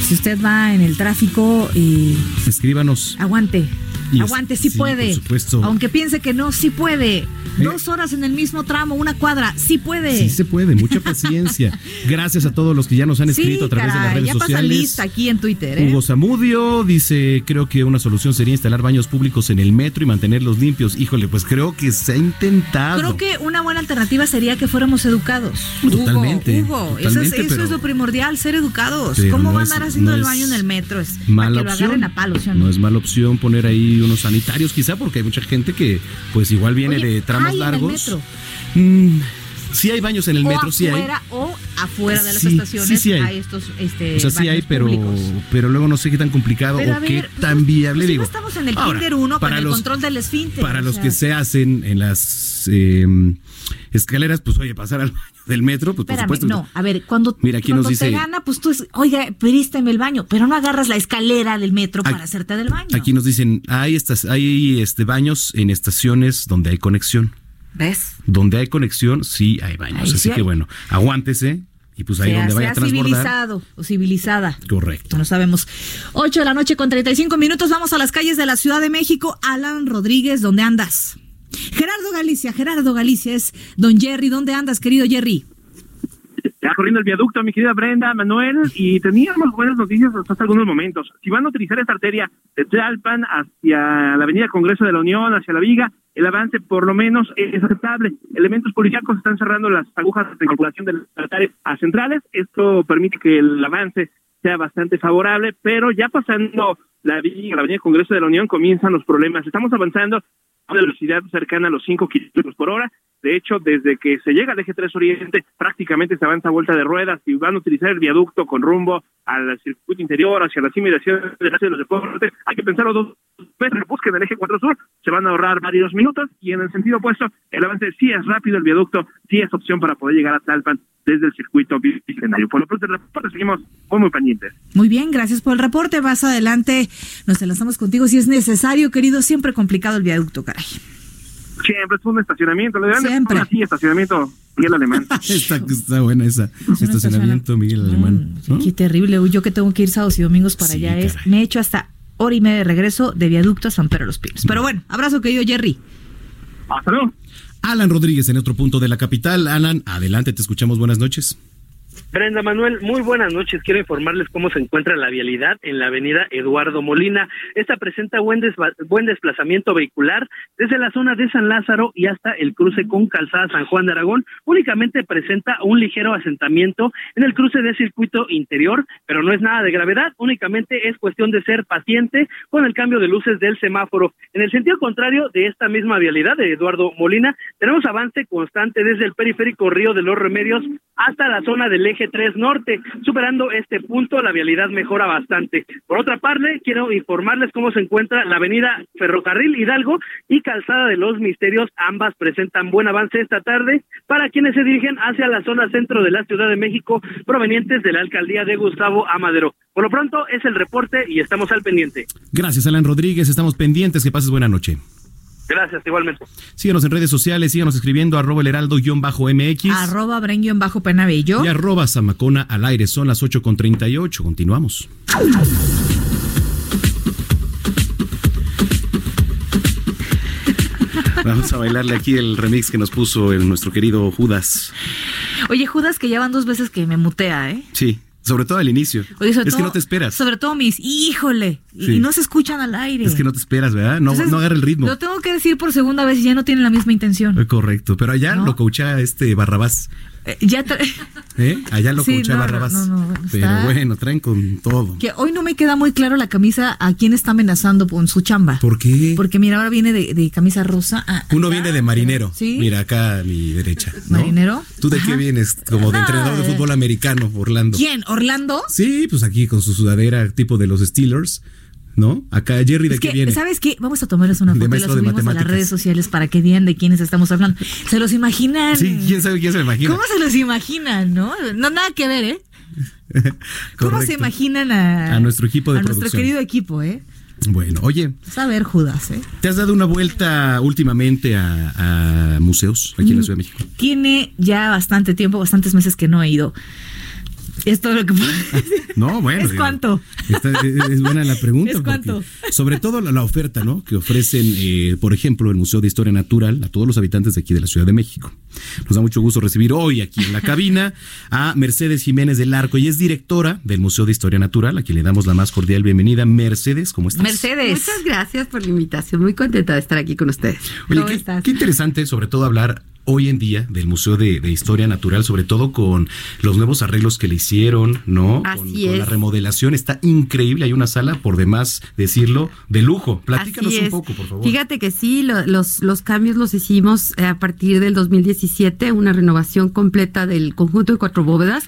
A: Si usted va en el tráfico, y
B: escríbanos.
A: Aguante. Aguante, sí, puede.
B: Por supuesto.
A: Aunque piense que no, sí puede. Dos horas en el mismo tramo, una cuadra, sí puede.
B: Sí se puede, mucha paciencia. Gracias a todos los que ya nos han escrito a través de las redes
A: ya
B: sociales.
A: lista aquí en Twitter. ¿eh?
B: Hugo Zamudio dice, creo que una solución sería instalar baños públicos en el metro y mantenerlos limpios. Híjole, pues creo que se ha intentado.
A: Creo que una buena alternativa sería que fuéramos educados.
B: Totalmente.
A: Hugo, eso, es, lo primordial, ser educados. ¿Cómo van a andar haciendo el baño en el metro? Es
B: mala
A: para
B: que lo
A: a palos,
B: ¿no? es mala opción poner ahí unos sanitarios quizá porque hay mucha gente que pues igual viene de tramos largos. Mm, sí hay baños en el metro, sí hay.
A: O afuera de las estaciones
B: sí,
A: hay. estos este,
B: O sea, sí hay, pero, pero luego no sé qué tan complicado o qué tan viable.
A: Pues
B: digo.
A: estamos en el Kinder 1 para el control del esfínter.
B: Para los que se hacen en las em, escaleras, pues oye, pasar al baño del metro, pues por supuesto.
A: No, a ver, cuando, Mira, aquí nos dice, te gana, pues tú, es, oiga, perísteme el baño, pero no agarras la escalera del metro para hacerte del baño.
B: Aquí nos dicen, hay, estas, hay este, baños en estaciones donde hay conexión.
A: ¿Ves?
B: Donde hay conexión, sí hay baños. Así que bueno, aguántese. Y pues ahí donde vaya a transbordar.
A: civilizado o civilizada.
B: Correcto.
A: No sabemos. 8 de la noche con 35 minutos. Vamos a las calles de la Ciudad de México. Alan Rodríguez, ¿dónde andas? Gerardo Galicia, Gerardo Galicia es don Jerry. ¿Dónde andas, querido Jerry?
D: Ya corriendo el viaducto, mi querida Brenda, Manuel, y teníamos buenas noticias hasta algunos momentos. Si van a utilizar esta arteria de Tlalpan hacia la Avenida Congreso de la Unión, hacia la Viga, el avance por lo menos es aceptable. Elementos policíacos están cerrando las agujas de calculación de las arterias a centrales. Esto permite que el avance sea bastante favorable, pero ya pasando la, Viga, la Avenida Congreso de la Unión comienzan los problemas. Estamos avanzando una velocidad cercana a los 5 kilómetros por hora de hecho, desde que se llega al eje 3 Oriente, prácticamente se avanza a vuelta de ruedas y van a utilizar el viaducto con rumbo al circuito interior, hacia las inmediaciones de los deportes. Hay que pensarlo dos veces, busquen el eje 4 Sur, se van a ahorrar varios minutos y en el sentido opuesto, el avance sí es rápido, el viaducto sí es opción para poder llegar a Talpan desde el circuito bicentenario. Por lo pronto, el reporte seguimos muy, muy pendientes.
A: Muy bien, gracias por el reporte. Más adelante nos enlazamos contigo si es necesario, querido. Siempre complicado el viaducto, caray.
D: Siempre es un estacionamiento. Le Siempre. Así, estacionamiento Miguel Alemán.
B: está, está buena esa. estacionamiento Miguel Alemán.
A: Qué terrible. Yo que tengo que ir sábados y domingos para allá es. Me he hecho hasta hora y media de regreso de viaducto a San Pedro de los Pinos. Pero bueno, abrazo querido Jerry.
D: Hasta luego.
B: Alan Rodríguez en otro punto de la capital. Alan, adelante, te escuchamos. Buenas noches.
C: Brenda Manuel, muy buenas noches. Quiero informarles cómo se encuentra la vialidad en la avenida Eduardo Molina. Esta presenta buen, buen desplazamiento vehicular desde la zona de San Lázaro y hasta el cruce con Calzada San Juan de Aragón. Únicamente presenta un ligero asentamiento en el cruce de circuito interior, pero no es nada de gravedad. Únicamente es cuestión de ser paciente con el cambio de luces del semáforo. En el sentido contrario de esta misma vialidad de Eduardo Molina, tenemos avance constante desde el periférico Río de los Remedios hasta la zona del eje eje 3 norte. Superando este punto, la vialidad mejora bastante. Por otra parte, quiero informarles cómo se encuentra la avenida Ferrocarril Hidalgo y Calzada de los Misterios. Ambas presentan buen avance esta tarde para quienes se dirigen hacia la zona centro de la Ciudad de México provenientes de la alcaldía de Gustavo Amadero. Por lo pronto es el reporte y estamos al pendiente.
B: Gracias, Alan Rodríguez. Estamos pendientes. Que pases buena noche.
C: Gracias, igualmente.
B: Síganos en redes sociales, síganos escribiendo arroba el heraldo-mx.
A: Arroba bren-penabello.
B: Y arroba zamacona al aire. Son las 8 con 38. Continuamos. Vamos a bailarle aquí el remix que nos puso el, nuestro querido Judas.
A: Oye, Judas, que ya van dos veces que me mutea, ¿eh?
B: Sí. Sobre todo al inicio. es que no te esperas.
A: Sobre todo mis, híjole, y no se escuchan al aire.
B: Es que no te esperas, ¿verdad? No, no agarra el ritmo.
A: Lo tengo que decir por segunda vez y ya no tienen la misma intención.
B: Correcto, pero allá lo coachea este Barrabás.
A: Eh, ya
B: ¿Eh? Allá lo sí, Barrabás. pero bueno, traen con todo.
A: Que hoy no me queda muy claro la camisa a quién está amenazando con su chamba.
B: ¿Por qué?
A: Porque mira, ahora viene de, camisa rosa.
B: Uno viene de marinero. ¿Sí? Mira acá a mi derecha.
A: ¿Marinero?
B: ¿Tú de qué vienes? Como de entrenador de fútbol americano, Orlando.
A: ¿Quién? ¿Orlando?
B: Sí, pues aquí con su sudadera tipo de los Steelers. ¿No? Acá Jerry de qué viene.
A: ¿Sabes qué? Vamos a tomarles una foto y la subimos a las redes sociales para que vean de quiénes estamos hablando. ¿Se los imaginan?
B: Sí, quién sabe quién se lo imagina.
A: ¿Cómo se los imaginan, no? No nada que ver, ¿eh? ¿Cómo se imaginan a,
B: a nuestro equipo de
A: a nuestro querido equipo, eh?
B: Bueno, oye.
A: A ver, Judas, ¿eh?
B: ¿Te has dado una vuelta últimamente a, a museos aquí en la mm, Ciudad de México?
A: Tiene ya bastante tiempo, bastantes meses que no he ido. Es todo lo que puedo
B: No, bueno.
A: ¿Es cuánto?
B: es buena la pregunta.
A: ¿Es cuánto?
B: Sobre todo la, oferta, ¿no? Que ofrecen, eh, por ejemplo, el Museo de Historia Natural a todos los habitantes de aquí de la Ciudad de México. Nos da mucho gusto recibir hoy aquí en la cabina a Mercedes Jiménez del Arco. y es directora del Museo de Historia Natural, a quien le damos la más cordial bienvenida. Mercedes, ¿cómo estás?
A: Mercedes.
J: Muchas gracias por la invitación. Muy contenta de estar aquí con ustedes.
B: ¿Cómo estás? qué interesante, sobre todo, hablar hoy en día del Museo de, Historia Natural, sobre todo con los nuevos arreglos que le hicieron, ¿no?
J: Así
B: con,
J: es.
B: la remodelación está increíble. Hay una sala, por demás decirlo, de lujo. Platícanos un poco, por favor.
J: Fíjate que sí, los, los cambios los hicimos eh, a partir del 2017, una renovación completa del conjunto de cuatro bóvedas.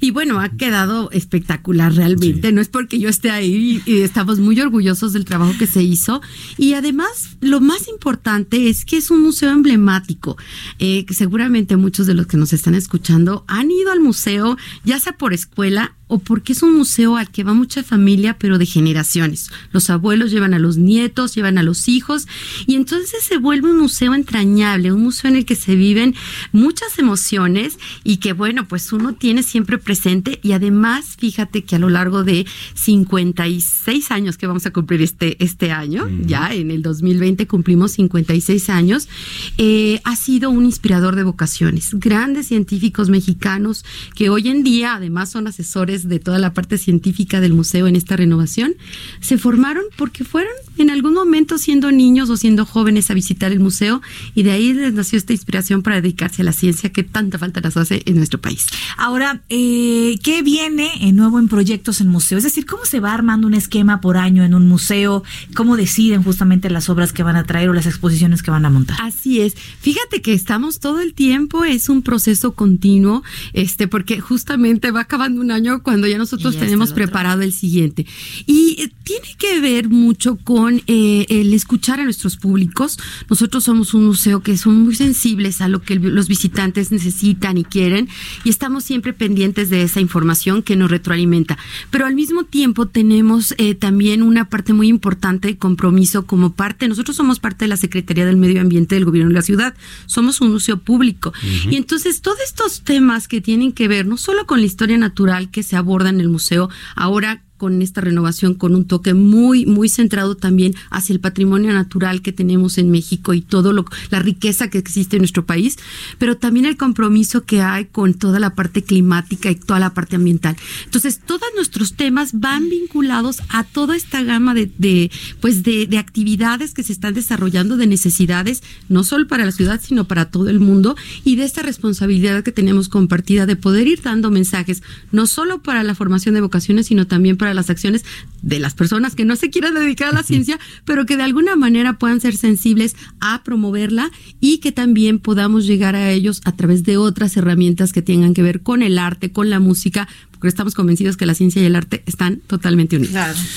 J: Y bueno, ha quedado espectacular realmente. No es porque yo esté ahí y estamos muy orgullosos del trabajo que se hizo. Y además, lo más importante es que es un museo emblemático. Eh, que seguramente muchos de los que nos están escuchando han ido al museo, ya sea por escuela o porque es un museo al que va mucha familia, pero de generaciones. Los abuelos llevan a los nietos, llevan a los hijos, y entonces se vuelve un museo entrañable, un museo en el que se viven muchas emociones y que, bueno, pues uno tiene siempre presente. Y además, fíjate que a lo largo de 56 años que vamos a cumplir este, este año, ya en el 2020 cumplimos 56 años, eh, ha sido un inspirador de vocaciones. Grandes científicos mexicanos que hoy en día además son asesores de toda la parte científica del museo en esta renovación, se formaron porque fueron en algún momento siendo niños o siendo jóvenes a visitar el museo y de ahí les nació esta inspiración para dedicarse a la ciencia que tanta falta nos hace en nuestro país.
A: Ahora, eh, ¿qué viene en nuevo en proyectos en museo? Es decir, ¿cómo se va armando un esquema por año en un museo? ¿Cómo deciden justamente las obras que van a traer o las exposiciones que van a montar?
J: Así es. Fíjate que estamos todo el tiempo, es un proceso continuo, este, porque justamente va acabando un año cuando ya nosotros tenemos preparado el siguiente. Y eh, tiene que ver mucho con eh, el escuchar a nuestros públicos. Nosotros somos un museo que son muy sensibles a lo que los visitantes necesitan y quieren y estamos siempre pendientes de esa información que nos retroalimenta. Pero al mismo tiempo tenemos eh, también una parte muy importante de compromiso como parte, nosotros somos parte de la Secretaría del Medio Ambiente del Gobierno de la Ciudad, somos un museo público. Y entonces todos estos temas que tienen que ver no solo con la historia natural que se aborda en el museo, ahora con esta renovación con un toque muy muy centrado también hacia el patrimonio natural que tenemos en México y todo lo la riqueza que existe en nuestro país, pero también el compromiso que hay con toda la parte climática y toda la parte ambiental. Entonces, todos nuestros temas van vinculados a toda esta gama de, de pues de, de actividades que se están desarrollando de necesidades no solo para la ciudad, sino para todo el mundo y de esta responsabilidad que tenemos compartida de poder ir dando mensajes no solo para la formación de vocaciones, sino también para las acciones de las personas que no se quieran dedicar a la ciencia, pero que de alguna manera puedan ser sensibles a promoverla y que también podamos llegar a ellos a través de otras herramientas que tengan que ver con el arte, con la música, porque estamos convencidos que la ciencia y el arte están totalmente unidos.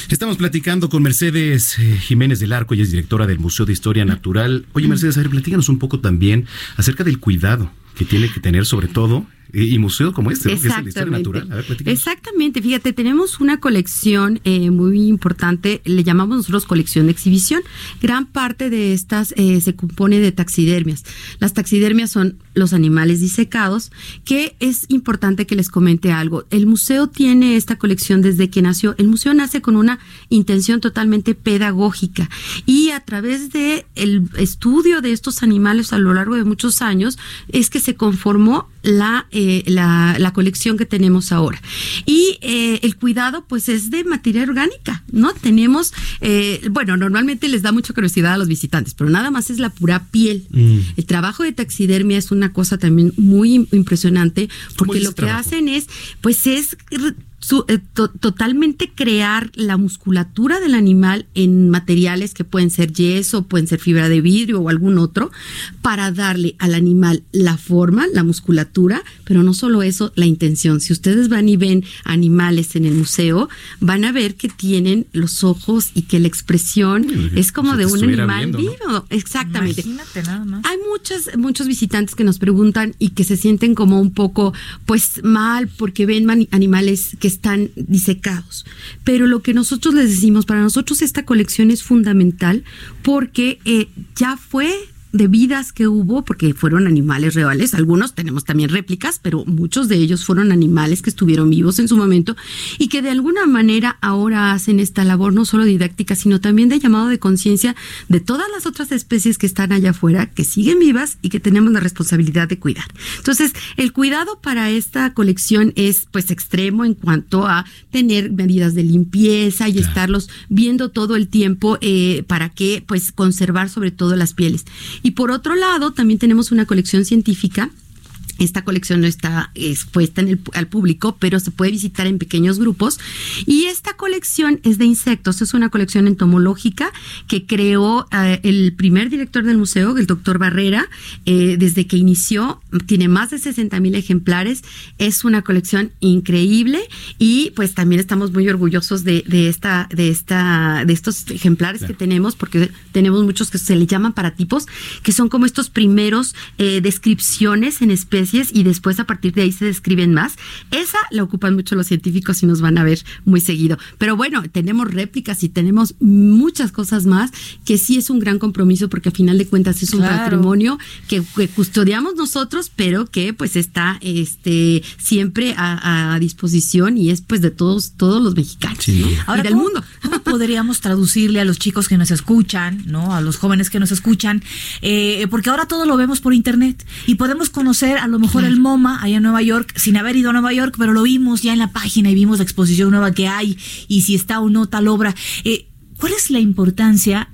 B: Estamos platicando con Mercedes eh, Jiménez del Arco, ella es directora del Museo de Historia Natural. Oye, Mercedes, a ver, platícanos un poco también acerca del cuidado que tiene que tener sobre todo y museo como este, que es la historia natural.
J: Exactamente, fíjate, tenemos una colección eh, muy importante, le llamamos nosotros colección de exhibición. Gran parte de estas eh, se compone de taxidermias. Las taxidermias son los animales disecados, que es importante que les comente algo. El museo tiene esta colección desde que nació. El museo nace con una intención totalmente pedagógica y a través de el estudio de estos animales a lo largo de muchos años es que se conformó la, eh, la, la, colección que tenemos ahora. Y eh, el cuidado, pues, es de materia orgánica, ¿no? Tenemos, eh, bueno, normalmente les da mucha curiosidad a los visitantes, pero nada más es la pura piel. Mm. El trabajo de taxidermia es una cosa también muy impresionante, porque lo que hacen es, pues, es eh, totalmente crear la musculatura del animal en materiales que pueden ser yeso, pueden ser fibra de vidrio o algún otro, para darle al animal la forma, la musculatura, pero no solo eso, la intención. Si ustedes van y ven animales en el museo, van a ver que tienen los ojos y que la expresión es como de un animal vivo. Exactamente. Imagínate nada más. Hay muchos, muchos visitantes que nos preguntan y que se sienten como un poco, pues, mal porque ven animales que están disecados. Pero lo que nosotros les decimos, para nosotros esta colección es fundamental porque eh, ya fue de vidas que hubo, porque fueron animales reales, algunos tenemos también réplicas, pero muchos de ellos fueron animales que estuvieron vivos en su momento y que de alguna manera ahora hacen esta labor no solo didáctica, sino también de llamado de conciencia de todas las otras especies que están allá afuera, que siguen vivas y que tenemos la responsabilidad de cuidar. Entonces, el cuidado para esta colección es pues extremo en cuanto a tener medidas de limpieza y estarlos viendo todo el tiempo eh, para que pues conservar sobre todo las pieles. Y por otro lado, también tenemos una colección científica esta colección no está expuesta en el, al público, pero se puede visitar en pequeños grupos. Y esta colección es de insectos. Es una colección entomológica que creó eh, el primer director del museo, el doctor Barrera, eh, desde que inició. Tiene más de 60 mil ejemplares. Es una colección increíble y pues también estamos muy orgullosos de, esta, de esta, de estos ejemplares que tenemos, porque tenemos muchos que se le llaman paratipos, que son como estos primeros eh, descripciones en especies y después a partir de ahí se describen más. Esa la ocupan mucho los científicos y nos van a ver muy seguido. Pero bueno, tenemos réplicas y tenemos muchas cosas más que sí es un gran compromiso porque a final de cuentas es un patrimonio que, custodiamos nosotros, pero que pues está este siempre a, disposición y es pues de todos todos los mexicanos y del mundo.
A: ¿Cómo podríamos traducirle a los chicos que nos escuchan, no, a los jóvenes que nos escuchan, eh, porque ahora todo lo vemos por internet y podemos conocer a los lo mejor el MoMA allá en Nueva York, sin haber ido a Nueva York, pero lo vimos ya en la página y vimos la exposición nueva que hay y si está o no tal obra. Eh, ¿Cuál es la importancia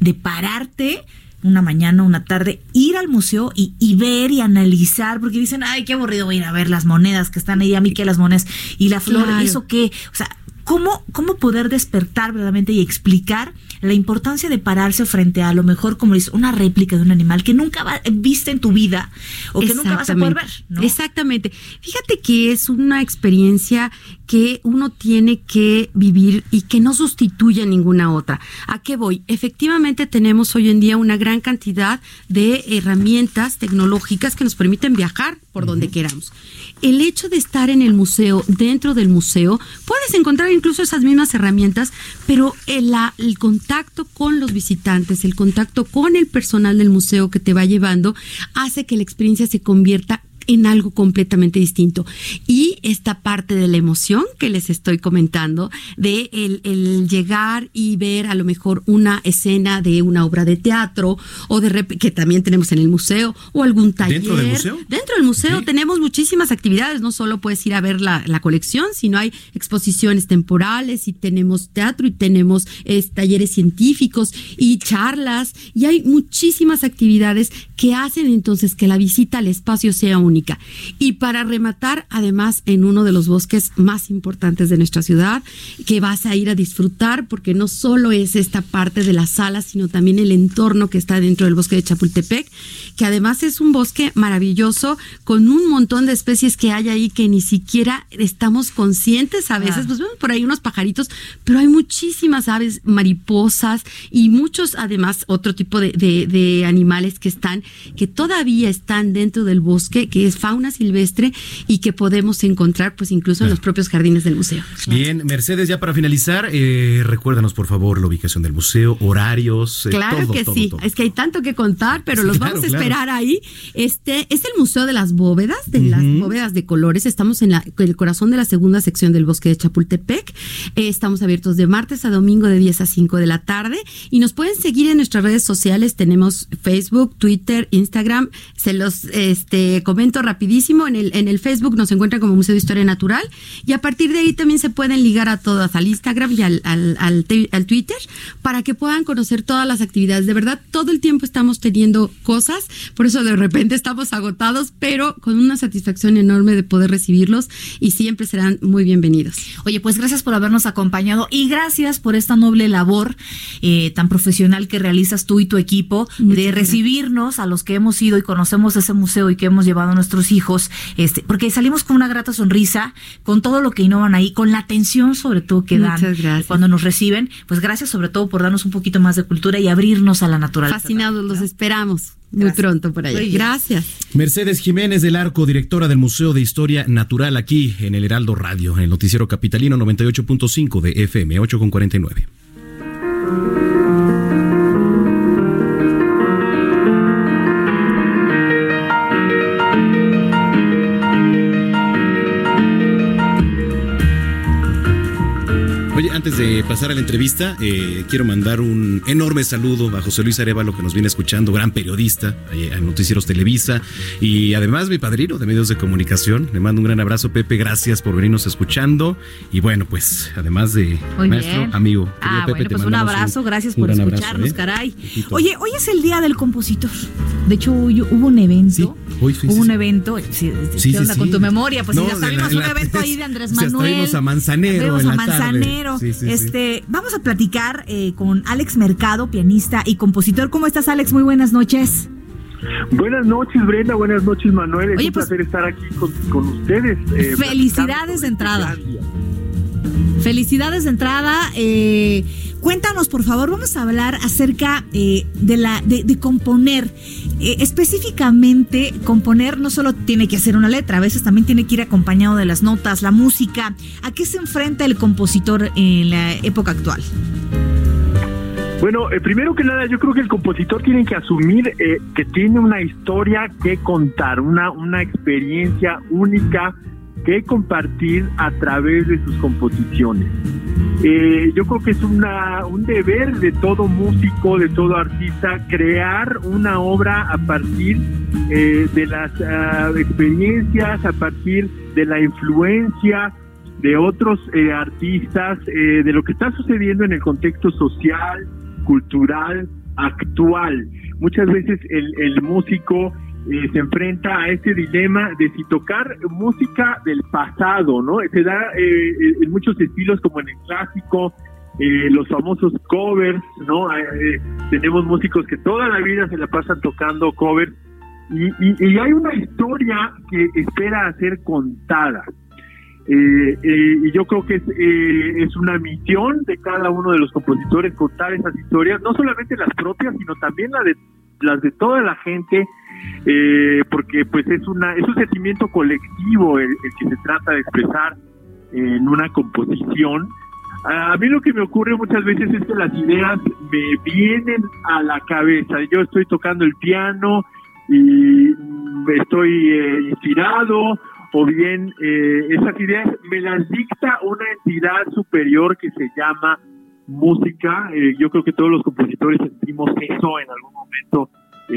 A: de pararte? una mañana, una tarde, ir al museo y, ver y analizar, porque dicen, ay, qué aburrido ir a ver las monedas que están ahí, a mí que las monedas y la flor, eso qué, o sea, ¿cómo, cómo poder despertar verdaderamente y explicar la importancia de pararse frente a, lo mejor, como dices, una réplica de un animal que nunca va, viste en tu vida o que nunca vas a poder ver.
J: Exactamente. Fíjate que es una experiencia que uno tiene que vivir y que no sustituye a ninguna otra. ¿A qué voy? Efectivamente tenemos hoy en día una gran cantidad de herramientas tecnológicas que nos permiten viajar por donde queramos. El hecho de estar en el museo, dentro del museo, puedes encontrar incluso esas mismas herramientas, pero el, el contacto con los visitantes, el contacto con el personal del museo que te va llevando, hace que la experiencia se convierta en algo completamente distinto. Y esta parte de la emoción que les estoy comentando, de el, llegar y ver a lo mejor una escena de una obra de teatro o de que también tenemos en el museo o algún taller.
B: ¿Dentro del museo?
J: Dentro del museo tenemos muchísimas actividades, no solo puedes ir a ver la, colección, sino hay exposiciones temporales y tenemos teatro y tenemos talleres científicos y charlas y hay muchísimas actividades que hacen entonces que la visita al espacio sea un única. Y para rematar, además, en uno de los bosques más importantes de nuestra ciudad, que vas a ir a disfrutar, porque no solo es esta parte de la sala, sino también el entorno que está dentro del bosque de Chapultepec, que además es un bosque maravilloso, con un montón de especies que hay ahí que ni siquiera estamos conscientes a veces. Pues vemos por ahí unos pajaritos, pero hay muchísimas aves, mariposas y muchos, además, otro tipo de, de animales que están, que todavía están dentro del bosque, que es fauna silvestre y que podemos encontrar, pues incluso en los propios jardines del museo.
B: Bien, Mercedes, ya para finalizar, eh, recuérdanos por favor la ubicación del museo, horarios.
J: Eh, claro que sí, es que hay tanto que contar, pero los vamos a esperar ahí. Este es el Museo de las Bóvedas, de las bóvedas de colores. Estamos en la, el corazón de la segunda sección del bosque de Chapultepec. Eh, estamos abiertos de martes a domingo de 10 a 5 de la tarde y nos pueden seguir en nuestras redes sociales. Tenemos Facebook, Twitter, Instagram. Se los este, comento rapidísimo. En el, en el Facebook nos encuentran como Museo de Historia Natural y a partir de ahí también se pueden ligar a todas al Instagram y al, al, al, Twitter para que puedan conocer todas las actividades. De verdad, todo el tiempo estamos teniendo cosas, por eso de repente estamos agotados, pero con una satisfacción enorme de poder recibirlos y siempre serán muy bienvenidos.
A: Oye, pues gracias por habernos acompañado y gracias por esta noble labor eh, tan profesional que realizas tú y tu equipo de recibirnos a los que hemos ido y conocemos ese museo y que hemos llevado a nuestros hijos, este, porque salimos con una grata sonrisa, con todo lo que innovan ahí, con la atención sobre todo que dan cuando nos reciben. Pues gracias sobre todo por darnos un poquito más de cultura y abrirnos a la naturaleza.
J: Fascinados, los esperamos. Muy pronto por ahí. Gracias.
B: Mercedes Jiménez del Arco, directora del Museo de Historia Natural aquí en el Heraldo Radio, en el noticiero capitalino 98.5 de FM 8.49. antes de pasar a la entrevista, eh, quiero mandar un enorme saludo a José Luis Arevalo, que nos viene escuchando, gran periodista, eh, a Noticieros Televisa, y además mi padrino de medios de comunicación. Le mando un gran abrazo, Pepe, gracias por venirnos escuchando. Y bueno, pues, además de maestro, amigo.
A: Ah, Pepe, pues un abrazo, gracias por escucharnos, ¿eh? caray. Oye, hoy es el día del compositor. De hecho, hubo un evento. hoy hubo un evento. Sí, ¿Qué onda con tu memoria? Pues ya sabemos un evento ahí de Andrés Manuel.
B: a Manzanero.
A: a Manzanero este, vamos a platicar eh, con Alex Mercado, pianista y compositor. ¿Cómo estás, Alex? Muy buenas noches.
L: Buenas noches, Brenda. Buenas noches, Manuel. Es un pues, placer estar aquí con, ustedes.
A: Eh, felicidades de entrada. Felicidades de entrada. Eh, Cuéntanos, por favor, vamos a hablar acerca eh, de, la, de, componer. Eh, específicamente, componer no solo tiene que hacer una letra, a veces también tiene que ir acompañado de las notas, la música. ¿A qué se enfrenta el compositor en la época actual?
L: Bueno, eh, primero que nada, yo creo que el compositor tiene que asumir que tiene una historia que contar, una, una experiencia única que compartir a través de sus composiciones. Eh, yo creo que es una, un deber de todo músico, de todo artista, crear una obra a partir eh, de las ah, experiencias, a partir de la influencia de otros eh, artistas, de lo que está sucediendo en el contexto social, cultural, actual. Muchas veces el, el músico eh, se enfrenta a este dilema de si tocar música del pasado, ¿no? Se da eh, en muchos estilos como en el clásico, eh, los famosos covers, ¿no? tenemos músicos que toda la vida se la pasan tocando covers y, y, hay una historia que espera ser contada. y yo creo que es, es una misión de cada uno de los compositores contar esas historias, no solamente las propias, sino también las de toda la gente eh, porque pues es una es un sentimiento colectivo el, que se trata de expresar en una composición. A mí lo que me ocurre muchas veces es que las ideas me vienen a la cabeza. Yo estoy tocando el piano y estoy eh, inspirado o bien eh, esas ideas me las dicta una entidad superior que se llama música. yo creo que todos los compositores sentimos eso en algún momento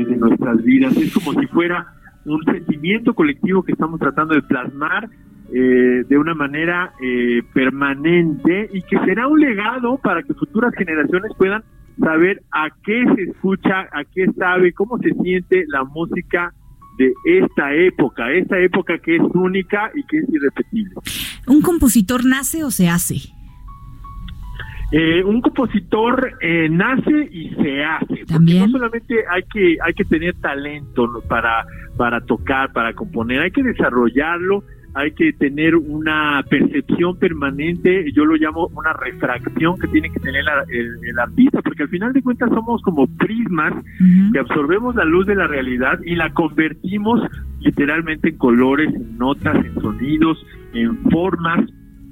L: de nuestras vidas. Es como si fuera un sentimiento colectivo que estamos tratando de plasmar eh, de una manera eh, permanente y que será un legado para que futuras generaciones puedan saber a qué se escucha, a qué sabe, cómo se siente la música de esta época, esta época que es única y que es irrepetible.
A: ¿Un compositor nace o se hace?
L: Eh, un compositor eh, nace y se hace.
A: ¿También?
L: Porque no solamente hay que hay que tener talento ¿no? para para tocar, para componer, hay que desarrollarlo, hay que tener una percepción permanente, yo lo llamo una refracción que tiene que tener la- el, el artista, porque al final de cuentas somos como prismas que absorbemos la luz de la realidad y la convertimos literalmente en colores, en notas, en sonidos, en formas,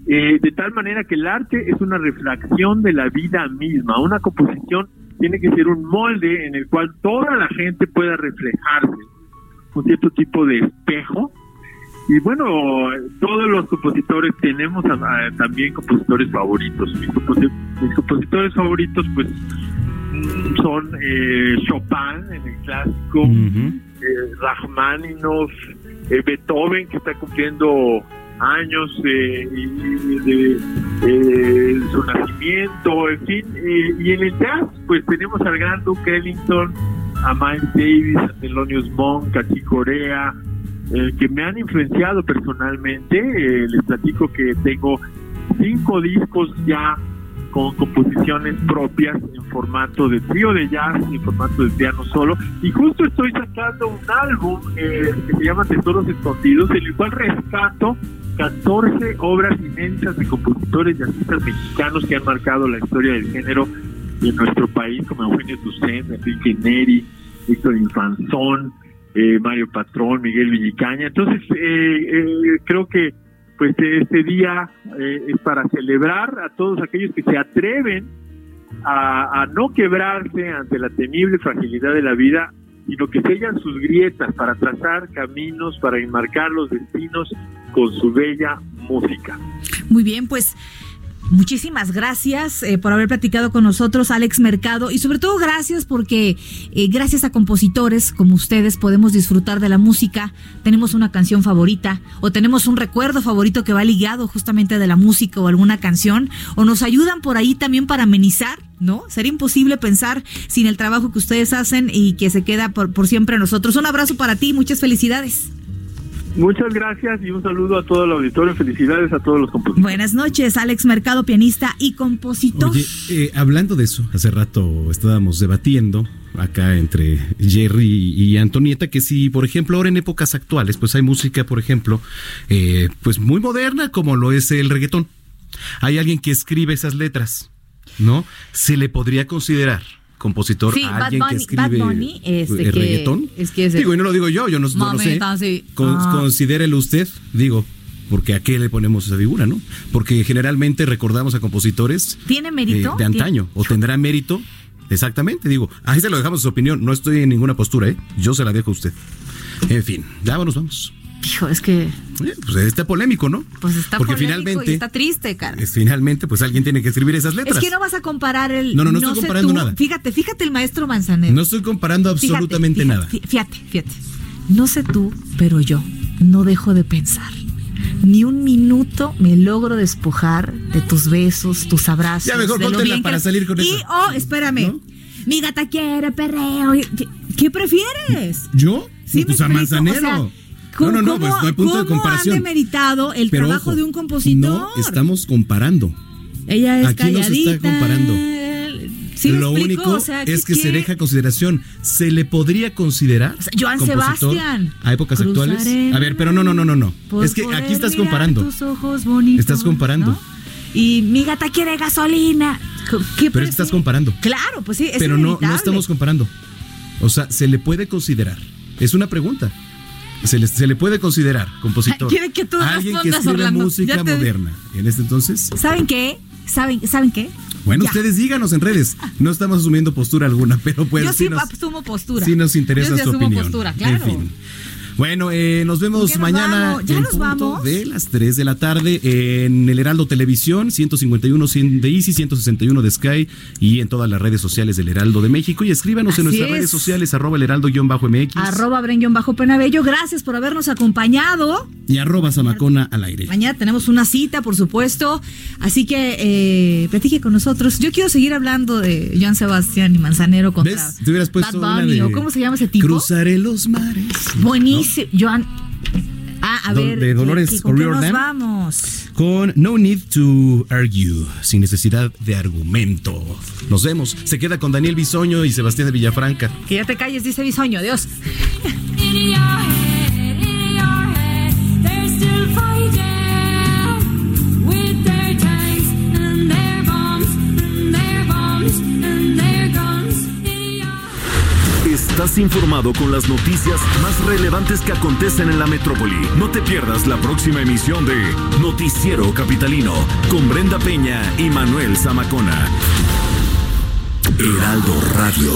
L: eh, de tal manera que el arte es una refracción de la vida misma. Una composición tiene que ser un molde en el cual toda la gente pueda reflejarse, un cierto tipo de espejo. Y bueno, todos los compositores tenemos a- a- también compositores favoritos. Mis, composi- mis compositores favoritos, pues, son eh, Chopin en el clásico, eh, Rachmaninoff, eh, Beethoven que está cumpliendo años eh, de eh, su nacimiento, en fin, eh, y en el jazz pues tenemos al gran Duke Ellington, a Miles Davis, a Thelonious Monk, a Chick Corea, que me han influenciado personalmente. Eh, les platico que tengo cinco discos ya con composiciones propias en formato de trío de jazz, en formato de piano solo, y justo estoy sacando un álbum eh, que se llama Tesoros Escondidos, en el cual rescato 14 obras inéditas de compositores y artistas mexicanos que han marcado la historia del género en nuestro país, como Eugenio Tucent, Enrique Neri, Víctor Infanzón, eh, Mario Patrón, Miguel Villicaña. Entonces, eh, eh, creo que pues este día eh, es para celebrar a todos aquellos que se atreven a, a no quebrarse ante la temible fragilidad de la vida, sino que sellan sus grietas para trazar caminos, para enmarcar los destinos con su bella música.
A: Muy bien, pues muchísimas gracias eh, por haber platicado con nosotros, Alex Mercado, y sobre todo gracias porque eh, gracias a compositores como ustedes podemos disfrutar de la música, tenemos una canción favorita o tenemos un recuerdo favorito que va ligado justamente de la música o alguna canción, o nos ayudan por ahí también para amenizar. ¿No? Sería imposible pensar sin el trabajo que ustedes hacen y que se queda por, por siempre a nosotros. Un abrazo para ti, muchas felicidades.
L: Muchas gracias y un saludo a todo el auditorio. Felicidades a todos los compositores.
A: Buenas noches, Alex Mercado, pianista y compositor.
B: Oye, eh, hablando de eso, hace rato estábamos debatiendo acá entre Jerry y Antonieta que si, por ejemplo, ahora en épocas actuales, pues hay música, por ejemplo, eh, pues muy moderna como lo es el reggaetón. Hay alguien que escribe esas letras, ¿no? Se le podría considerar compositor
A: Sí,
B: alguien que
A: Bunny-
B: escribe
A: este,
B: el
A: que-
B: reggaetón.
A: es que es el-
B: digo, y no lo digo yo, yo no, no lo sé.
A: Mamita, sí.
B: Con-
A: Ah.
B: Considérelo usted, digo, porque a qué le ponemos esa figura, ¿no? Porque generalmente recordamos a compositores
A: ¿Tiene mérito?
B: eh, de antaño, o tendrá mérito. Exactamente, digo, ahí se lo dejamos su opinión, no estoy en ninguna postura, ¿eh? Yo se la dejo a usted. En fin, ya vámonos, vamos.
A: Hijo, es que
B: Pues está polémico, ¿no?
A: pues está
B: Porque
A: polémico
B: finalmente,
A: y está triste, cara.
B: es- finalmente, pues alguien tiene que escribir esas letras.
A: Es que no vas a comparar el.
B: No, no, no estoy comparando
A: tú.
B: nada.
A: Fíjate, fíjate el maestro Manzanero.
B: No estoy comparando absolutamente
A: fíjate,
B: nada.
A: fí- Fíjate, fíjate. No sé tú, pero yo no dejo de pensar. Ni un minuto me logro despojar de tus besos, tus abrazos.
B: Ya mejor póntela para
A: que-
B: salir con
A: y,
B: eso.
A: oh, espérame. Mi gata quiere perreo. ¿Qué, qué prefieres?
B: ¿Yo?
A: Sí,
B: pues
A: me
B: a Manzanero.
A: o sea,
B: no,
A: ¿Cómo-
B: no, no, pues no hay punto de comparación.
A: han demeritado el
B: Pero
A: trabajo
B: ojo,
A: de un compositor?
B: No estamos comparando.
A: Ella es
B: Aquí no se está
A: calladita.
B: comparando.
A: ¿Sí me
B: Lo
A: explico?
B: único
A: O sea,
B: es que
A: ¿qué-
B: se deja consideración. ¿Se le podría considerar
A: Joan
B: compositor
A: Sebastián.
B: a épocas
A: Cruzaré
B: actuales? A ver, pero no, no, no, no, no. Es que aquí estás comparando.
A: Tus ojos bonitos,
B: Estás comparando.
A: ¿no? Y mi gata quiere gasolina. ¿Qué
B: Pero es que estás comparando.
A: Claro, pues sí, es
B: Pero no, no estamos comparando. O sea, se le puede considerar. Es una pregunta. Se le, se le puede considerar compositor.
A: Quiere que tú
B: alguien que escribe
A: Orlando.
B: música
A: te-
B: moderna. En este entonces.
A: ¿Saben qué? ¿Saben, ¿saben qué?
B: Bueno,
A: Ya.
B: ustedes díganos en redes. No estamos asumiendo postura alguna, pero pues
A: Yo sí
B: nos,
A: asumo postura.
B: sí nos interesa
A: Yo sí
B: su
A: asumo
B: opinión.
A: postura, claro.
B: En fin. Bueno, eh, nos vemos mañana
A: ¿Ya
B: en
A: nos
B: punto
A: vamos?
B: de las 3 de la tarde en el Heraldo Televisión, 151 de Easy, 161 de Sky y en todas las redes sociales del Heraldo de México. Y escríbanos en nuestras
A: es.
B: redes sociales, arroba el heraldo-mx
A: Arroba Brenguión bajo Penabello. Gracias por habernos acompañado.
B: y arroba Zamacona al aire.
A: Mañana tenemos una cita, por supuesto. Así que eh, platique con nosotros. Yo quiero seguir hablando de Joan Sebastián y Manzanero contra
B: ¿Ves? Te hubieras puesto
A: Bad
B: una
A: Bunny,
B: de
A: o ¿Cómo se llama ese tipo?
B: Cruzaré los mares.
A: Buenísimo. Joan. Ah, a
B: Don-
A: ver.
B: de
A: ¿qué-
B: Dolores
A: qué- ¿Con qué nos vamos?
B: Con No Need to Argue, sin necesidad de argumento. Nos vemos. Se queda con Daniel Bisoño y Sebastián de Villafranca.
A: Que ya te calles, dice Bisoño. Adiós.
H: Estás informado con las noticias más relevantes que acontecen en la metrópoli. No te pierdas la próxima emisión de Noticiero Capitalino con Brenda Peña y Manuel Zamacona. Heraldo Radio.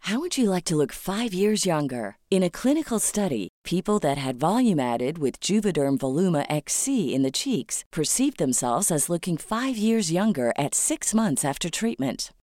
M: How would you like to look five years younger? In a clinical study, people that had volume added with Juvederm Voluma XC in the cheeks perceived themselves as looking five years younger at six months after treatment.